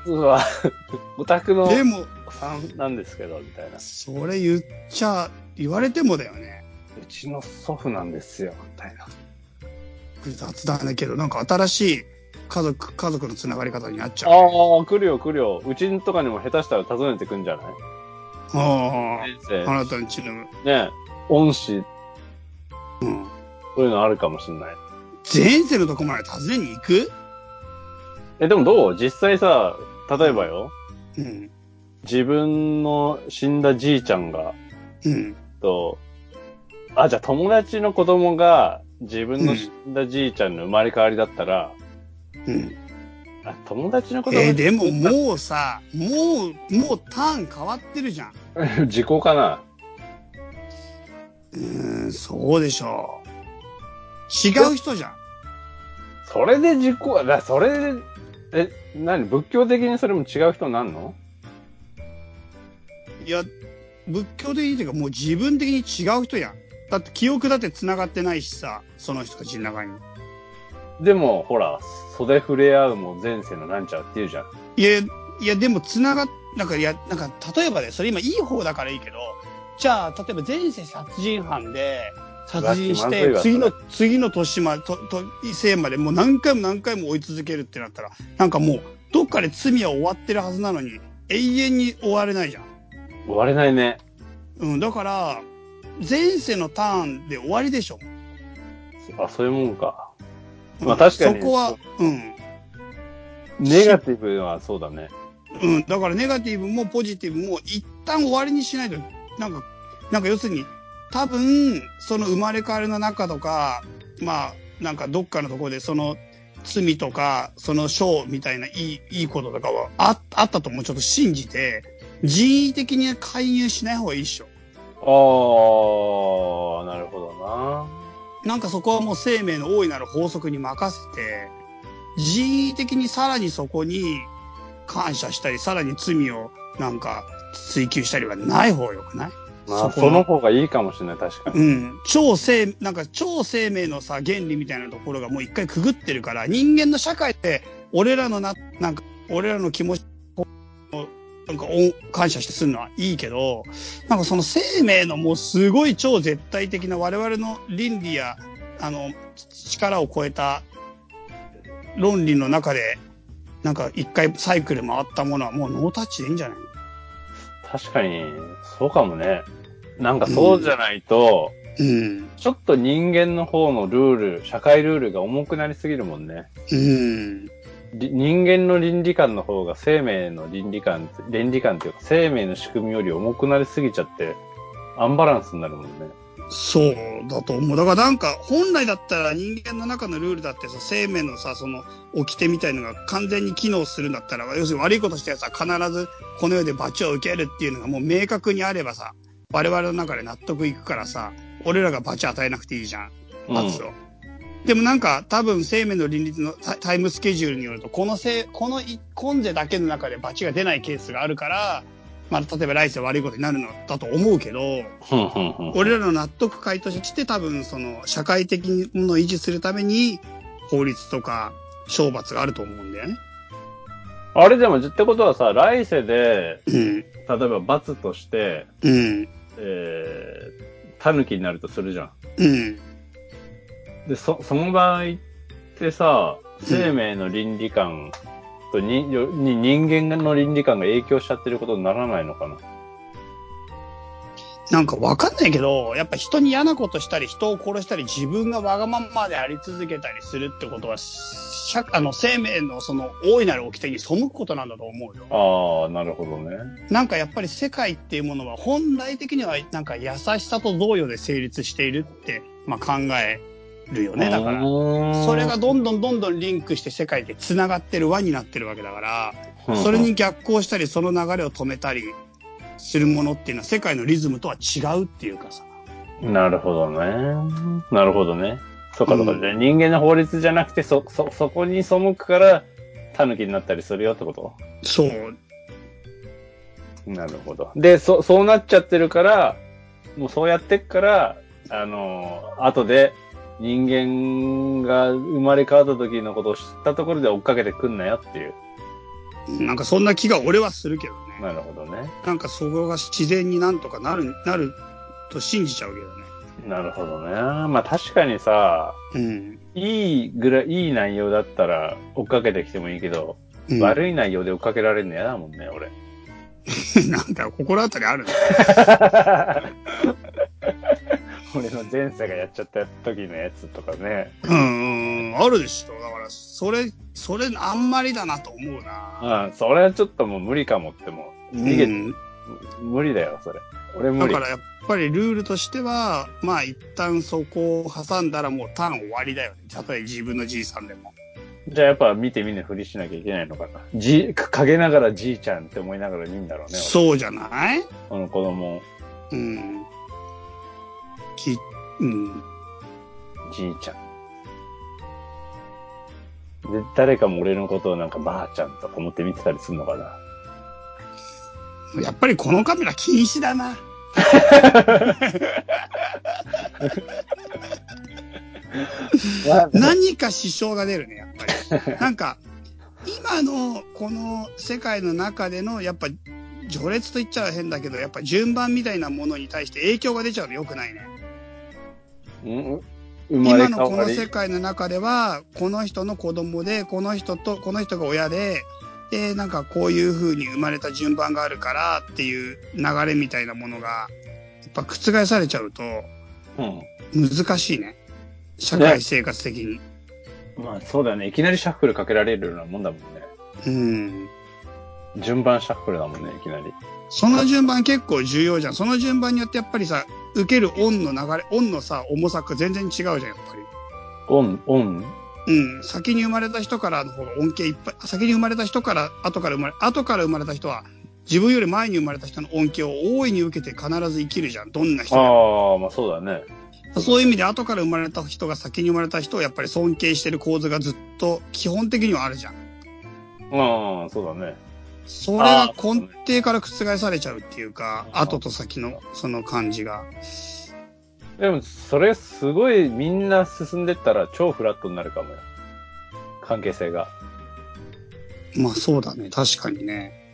実は、オタクの
でも、
さんなんですけど、みたいな。
それ言っちゃ、言われてもだよね。
うちの祖父なんですよ、みたいな。
雑だねけど、なんか新しい家族、家族のつながり方になっちゃう。
ああ、来るよ、来るよ。うちとかにも下手したら訪ねてくんじゃない？
あ
先
あ、あなたんちの、
生。ね恩師、
うん。
そういうのあるかもしんない。
前世のとこまで訪ねに行く？
え、でもどう？実際さ、例えばよ、
うん。
自分の死んだじいちゃんが、
うん。
と、あ、じゃあ友達の子供が自分の死んだじいちゃんの生まれ変わりだったら、
うん。
あ友達の子供
えーでももうさ、もう、もうターン変わってるじゃん。
時効かな？
うーん、そうでしょう。違う人じゃん。
それで時効、だそれで、え、何？仏教的にそれも違う人になんの？
いや、仏教的にっていうかもう自分的に違う人やん。だって記憶だって繋がってないしさ、その人たちの中に。
でも、ほら、袖触れ合うも前世のなんちゃうって言うじゃん。
いや、いやでも繋がっ、なんかいや、なんか例えばね、それ今いい方だからいいけど、じゃあ、例えば前世殺人犯で、殺人して、次の
そ、
次の年まで、と、と、生までもう何回も何回も追い続けるってなったら、なんかもう、どっかで罪は終わってるはずなのに、永遠に終われないじゃん。
終われないね。
うん、だから、前世のターンで終わりでしょ。
あ、そういうもんか。
うん
まあ確かに
そこは、うん。
ネガティブはそうだね。
うん。だからネガティブもポジティブも一旦終わりにしないと、なんか、なんか要するに、多分、その生まれ変わりの中とか、まあ、なんかどっかのところでその罪とか、その賞みたいないい、いいこととかはああったともちょっと信じて、人為的に介入しない方がいいっしょ。
ああ、なるほどな。
なんかそこはもう生命の大いなる法則に任せて、人為的にさらにそこに感謝したり、さらに罪をなんか追求したりはない方がよくない？
まあ、
そこの
方がいいかもしれない、確かに。
うん。超生、なんか超生命のさ、原理みたいなところがもう一回くぐってるから、人間の社会って、俺らのな、なんか、俺らの気持ちをなんかお感謝してするのはいいけど、なんかその生命のもうすごい超絶対的な我々の倫理や、あの、力を超えた論理の中で、なんか一回サイクル回ったものはもうノータッチでいいんじゃない
確かに、そうかもね。なんかそうじゃないと、
うん。
ちょっと人間の方のルール、社会ルールが重くなりすぎるもんね。
うん。
り人間の倫理観の方が生命の倫理観、倫理観っていうか生命の仕組みより重くなりすぎちゃって、アンバランスになるもんね。
そうだと思う。だからなんか、本来だったら人間の中のルールだってさ、生命のさ、その、掟みたいのが完全に機能するんだったら、要するに悪いことしたやつは必ずこの世で罰を受けるっていうのがもう明確にあればさ、我々の中で納得いくからさ、俺らが罰与えなくていいじゃん。罰を。でもなんか、多分生命の倫理のタタイムスケジュールによると、このせい、このい今世だけの中で罰が出ないケースがあるから、まあ、例えば来世悪いことになるのだと思うけど、俺らの納得回として多分その社会的にものを維持するために法律とか懲罰があると思うんだよね。
あれでも、ってことはさ、来世で、
うん。
例えば罰として、
うん。
えー、狸になるとするじゃん。
うん。
で、そ、その場合ってさ、生命の倫理観とに、よに人間の倫理観が影響しちゃってることにならないのかな？
なんかわかんないけど、やっぱ人に嫌なことしたり、人を殺したり、自分がわがままであり続けたりするってことは、社あの生命のその大いなる掟に背くことなんだと思うよ。
ああ、なるほどね。
なんかやっぱり世界っていうものは本来的にはなんか優しさと贈与で成立しているって、まあ、考えるよね。だから。そ
そ
れがどんどんどんどんリンクして世界で繋がってる輪になってるわけだから、
うん
それに逆行したり、その流れを止めたりするものっていうのは世界のリズムとは違うっていうかさ。
なるほどね。なるほどね。そうかそうか。
うん
人間の法律じゃなくて、そ、そ、そこに背くから、狸になったりするよってこと？
そう。
なるほど。で、そ、そうなっちゃってるから、もうそうやってっから、あの、後で人間が生まれ変わった時のことを知ったところで追っかけてくんなよっていう。
なんかそんな気が俺はするけどね。
なるほどね。
なんかそこが自然になんとかなる、なると信じちゃうけどね。
なるほどね。まあ確かにさ、
うん。
いいぐらい、いい内容だったら追っかけてきてもいいけど、
うん、
悪い内容で追っかけられるの嫌だもんね、俺。
なんか心当たりあるね。
俺の前世がやっちゃった時のやつとかね。
うん、うん、あるでしょ。だから、それ、それあんまりだなと思うな。
うん、それはちょっともう無理かもってもう、逃げ、
うん
無理だよ、それ。俺無理。
だからやっぱりルールとしては、まあ一旦そこを挟んだらもうターン終わりだよね。たとえ自分のじいさんでも。
じゃあやっぱ見て見ぬふりしなきゃいけないのかな。じ、陰ながらじいちゃんって思いながらいいんだろうね。
そうじゃない？
この子供、
うん。き、うん。
じいちゃん。で、誰かも俺のことをなんかばあちゃんとか思って見てたりするのかな。
やっぱりこのカメラ禁止だな。何か支障が出るね、やっぱり。なんか、今のこの世界の中での、やっぱ、序列と言っちゃ変だけど、やっぱ順番みたいなものに対して影響が出ちゃうの良くないね。
うん生まれ
今のこの。世界の中では、この人の子供で、この人と、この人が親で、で、なんかこういう風に生まれた順番があるからっていう流れみたいなものが、やっぱ覆されちゃうと
うん。
難しいね。社会生活的に。
まあそうだよね。いきなりシャッフルかけられるようなもんだもんね。
うん。
順番シャッフルだもんね、いきなり。
その順番結構重要じゃん。その順番によってやっぱりさ、受けるオンの流れ、オンのさ、重さが全然違うじゃん、やっぱり。
オン、オン
うん。先に生まれた人からの方が恩恵いっぱい、先に生まれた人から、後から生まれ、後から生まれた人は、自分より前に生まれた人の恩恵を大いに受けて必ず生きるじゃん。どんな人
ああ、まあそうだね。
そういう意味で後から生まれた人が先に生まれた人をやっぱり尊敬してる構図がずっと基本的にはあるじゃん。
ああ、そうだね。
それが根底から覆されちゃうっていうか、後と先のその感じが。
でも、それすごいみんな進んでったら超フラットになるかもよ。関係性が。
まあそうだね。確かにね。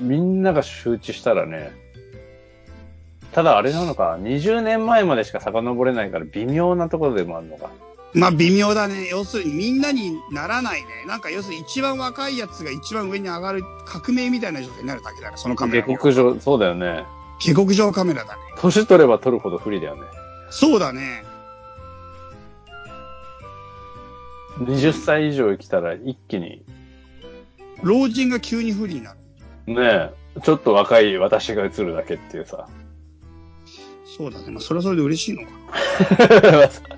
みんなが周知したらね、ただあれなのか、20年前までしか遡れないから微妙なところでもあるのか。
まあ微妙だね。要するにみんなにならないね。なんか要するに一番若いやつが一番上に上がる革命みたいな状態になるだけだね。そのカメラ。
下克上、そうだよね。
下克上カメラだね。
年取れば取るほど不利だよね。
そうだね。
20歳以上生きたら一気に、
老人が急に不利になる。
ねえ、ちょっと若い私が映るだけっていうさ。
そうだね。まあそれはそれで嬉しいのか。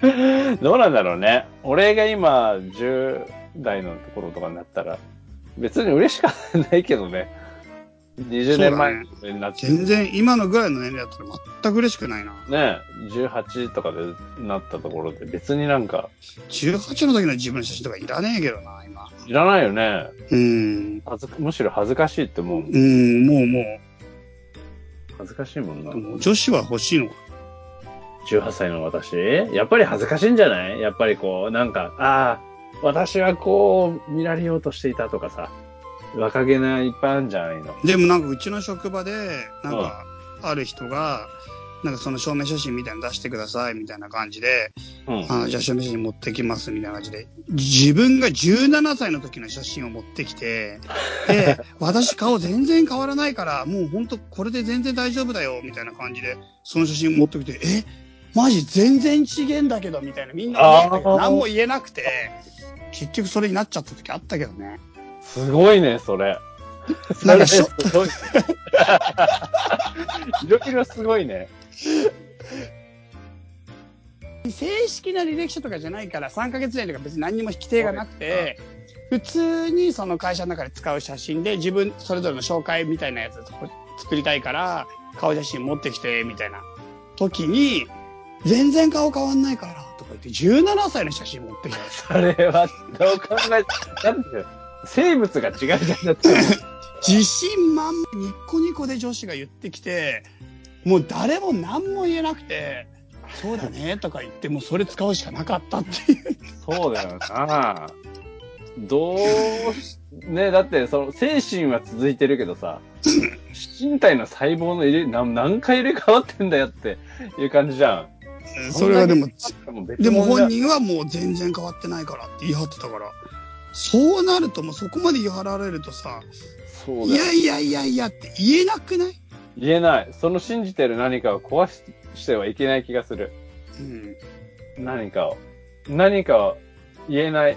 どうなんだろうね。俺が今、10代のところとかになったら、別に嬉しかないけどね。20年前になって、
全然今のぐらいの年齢だったら全く嬉しくないな。
ね18とかでなったところで別になんか、
18の時の自分の写真とかいらねえけどな、今。
いらないよね。
うん。
むしろ恥ずかしいってもう、
うん、もうも
恥ずかしいもんな
女子は欲しいのか。
18歳の私？やっぱり恥ずかしいんじゃない？やっぱりこう、なんか、ああ、私はこう、見られようとしていたとかさ、若気ないっぱいあるんじゃないの？
でもなんかうちの職場で、なんか、ある人が、なんかその証明写真みたいなの出してくださいみたいな感じで、
うん。
あじゃあ証明写真持ってきますみたいな感じで、自分が17歳の時の写真を持ってきて、で、私顔全然変わらないから、もうほんとこれで全然大丈夫だよみたいな感じで、その写真持ってきて、え？マジ全然違えんだけどみたいなみんな思ったけど何も言えなくて、結局それになっちゃった時あったけどね。
すごいね、それ。
なんかしょ
すごい。いろいろすごいね。
正式な履歴書とかじゃないから3ヶ月以内とか別に何にも規定がなくて、普通にその会社の中で使う写真で自分それぞれの紹介みたいなやつ作りたいから顔写真持ってきてみたいな時に全然顔変わんないからとか言って17歳の写真持ってきた。
それは、どう考え、だって、生物が違うじゃん。だって。
自信満々ニッコニコで女子が言ってきて、もう誰も何も言えなくて、そうだねとか言ってもうそれ使うしかなかったっていう。
そうだよな。どうし、ね、だって、その、精神は続いてるけどさ、身体の細胞の入れ、何何回入れ替わってんだよっていう感じじゃん。
それはでも、でも本人はもう全然変わってないからって言い張ってたから、そうなるともうそこまで言い張られるとさ、いやいやいやいやって言えなくない？
言えない。その信じてる何かを壊ししてはいけない気がする。
うん。
何かを。何かを言えない。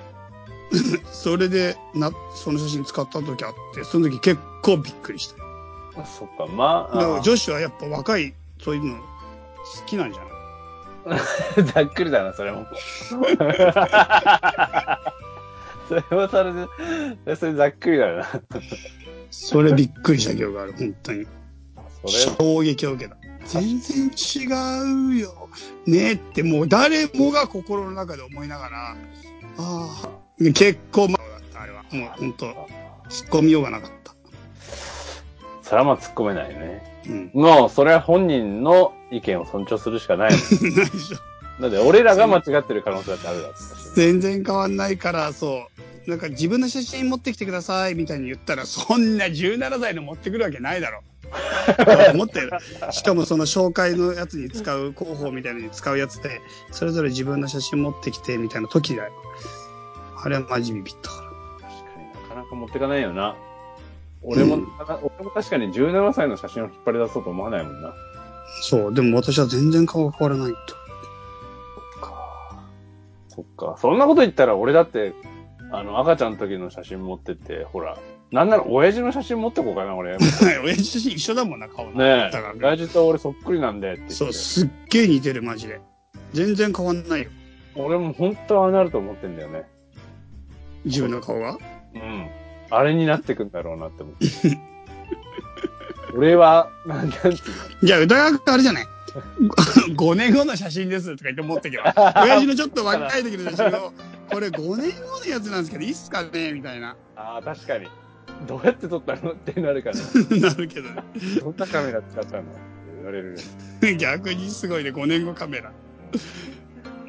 それで、な、その写真使った時あって、その時結構びっくりした。
そっか、ま
だから
あ、
女子はやっぱ若い、そういうの好きなんじゃない？
ざっくりだな、それも。それはそれで、それざっくりだな。
それびっくりした記憶がある、本当に。衝撃を受けた。全然違うよ。ねえってもう誰もが心の中で思いながら、ああ、結構まだった、あれは。もう本当突っ込みようがなかった。
それはまあ突っ込めないよね。
うん。
もう、それは本人の意見を尊重するしかない。
ないでしょ。
だって、俺らが間違ってる可能性だってあるだろうし。
全然変わんないから、そう。なんか自分の写真持ってきてくださいみたいに言ったら、そんな17歳の持ってくるわけないだろ。思ってる。しかもその紹介のやつに使う、広報みたいなのに使うやつで、それぞれ自分の写真持ってきてみたいな時だよ。あれはマジビビったから。
確かになかなか持ってかないよな。俺も、
うん
俺も確かに17歳の写真を引っ張り出そうと思わないもんな。
そう、でも私は全然顔が変わらないと。
そっか。そんなこと言ったら俺だって、あの、赤ちゃんの時の写真持ってって、ほら、なんなら親父の写真持ってこうかな、俺。ね
親父写真一緒だもんな、顔の。
え親父と俺そっくりなんでって。
そう、すっげえ似てる、マジで。全然変わんないよ。
俺も本当はああなると思ってんだよね。
自分の顔が？
うん。あれになってくんだろうなって思って。俺は、なんなんていうの？
じゃあ、歌川君あれじゃない？5年後の写真ですとか言って持ってけば。親父のちょっと若い時の写真を、これ5年後のやつなんですけど、いいっすかねみたいな。
ああ、確かに。どうやって撮ったの？ってなるから、
なるけどね。
どんなカメラ使ったの？って言われる。
逆にすごいね、5年後カメラ。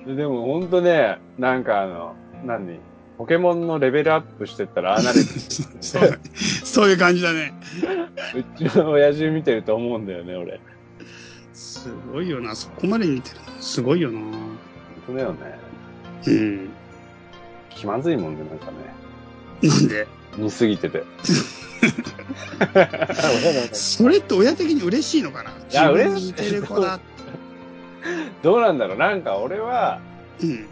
ででもほんとね、なんかあの、何？ポケモンのレベルアップしてったらああなる。
そうそういう感じだね。
うちの親父見てると思うんだよね、俺。
すごいよな。そこまで見てるの。すごいよな。
本当だよね。
うん。
気まずいもんね、なんかね。
なんで？
似すぎてて。
それって親的に嬉しいのかな？い
や嬉しい
似てる子だ。
どうなんだろうなんか俺は、
うん。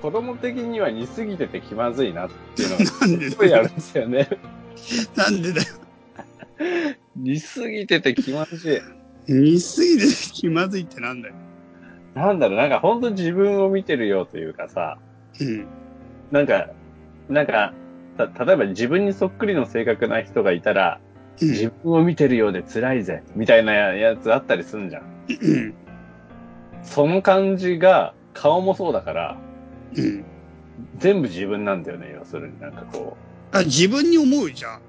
子供的には似すぎてて気まずいなっていうのが
す
ごいあるんですよね。
なんでだよ。
似すぎてて気まずい。
似すぎて気まずいってなんだよ。
なんだろう、なんか本当自分を見てるよというかさ、
うん。
なんか、なんか、た例えば自分にそっくりの性格な人がいたら、
うん。
自分を見てるようで辛いぜ、みたいなやつあったりすんじゃん。
うん。
その感じが、顔もそうだから、
うん。
全部自分なんだよね、要するになんかこ
あ、自分に思うじゃん。
う、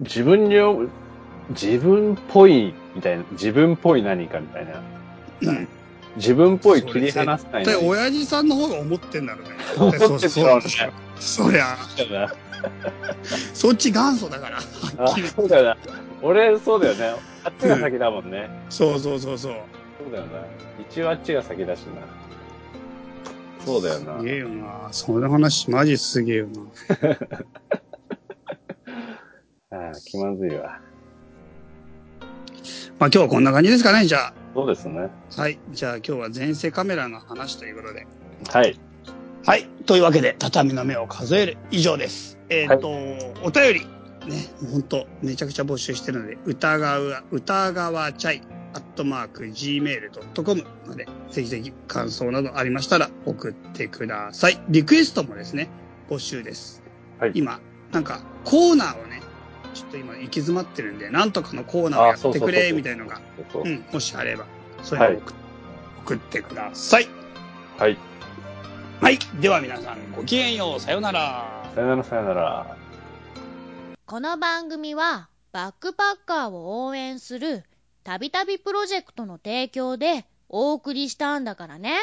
自分に、自分っぽい、みたいな、自分っぽい何かみたいな。
うん。
自分っぽい切り離せない
絶対親父さんの方が思ってんだろうね。
思って
そうそうそりゃ。そっち元祖だから。
あ、そうだよな。俺、そうだよね。あっちが先だもんね。
そうそうそうそう。
そうだよな。一応あっちが先だしな。そうだよな
す。げえよな。その話マジすげえよな。
ああ、気まずいわ。
まあ今日はこんな感じですかね、じゃあ。
そうですね。
はい。じゃあ今日は前世カメラの話ということで。
はい。
はい。というわけで、畳の目を数える以上です。えっ、と、お便り、ね、本当めちゃくちゃ募集してるので、歌川、歌川チャイ、アットマーク、gmail.com まで、ぜひぜひ感想などありましたら送ってください。リクエストもですね、募集です。
はい
今、なんか、コーナーをね、ちょっと今行き詰まってるんで、なんとかのコーナーをやってくれ、みたいのが、
そ
うん、もしあれば、それを送,、送ってください。
はい。
はい。では皆さん、ごきげんよう。さようなら。
さよならさよなら。
この番組はバックパッカーを応援するたびたびプロジェクトの提供でお送りしたんだからね。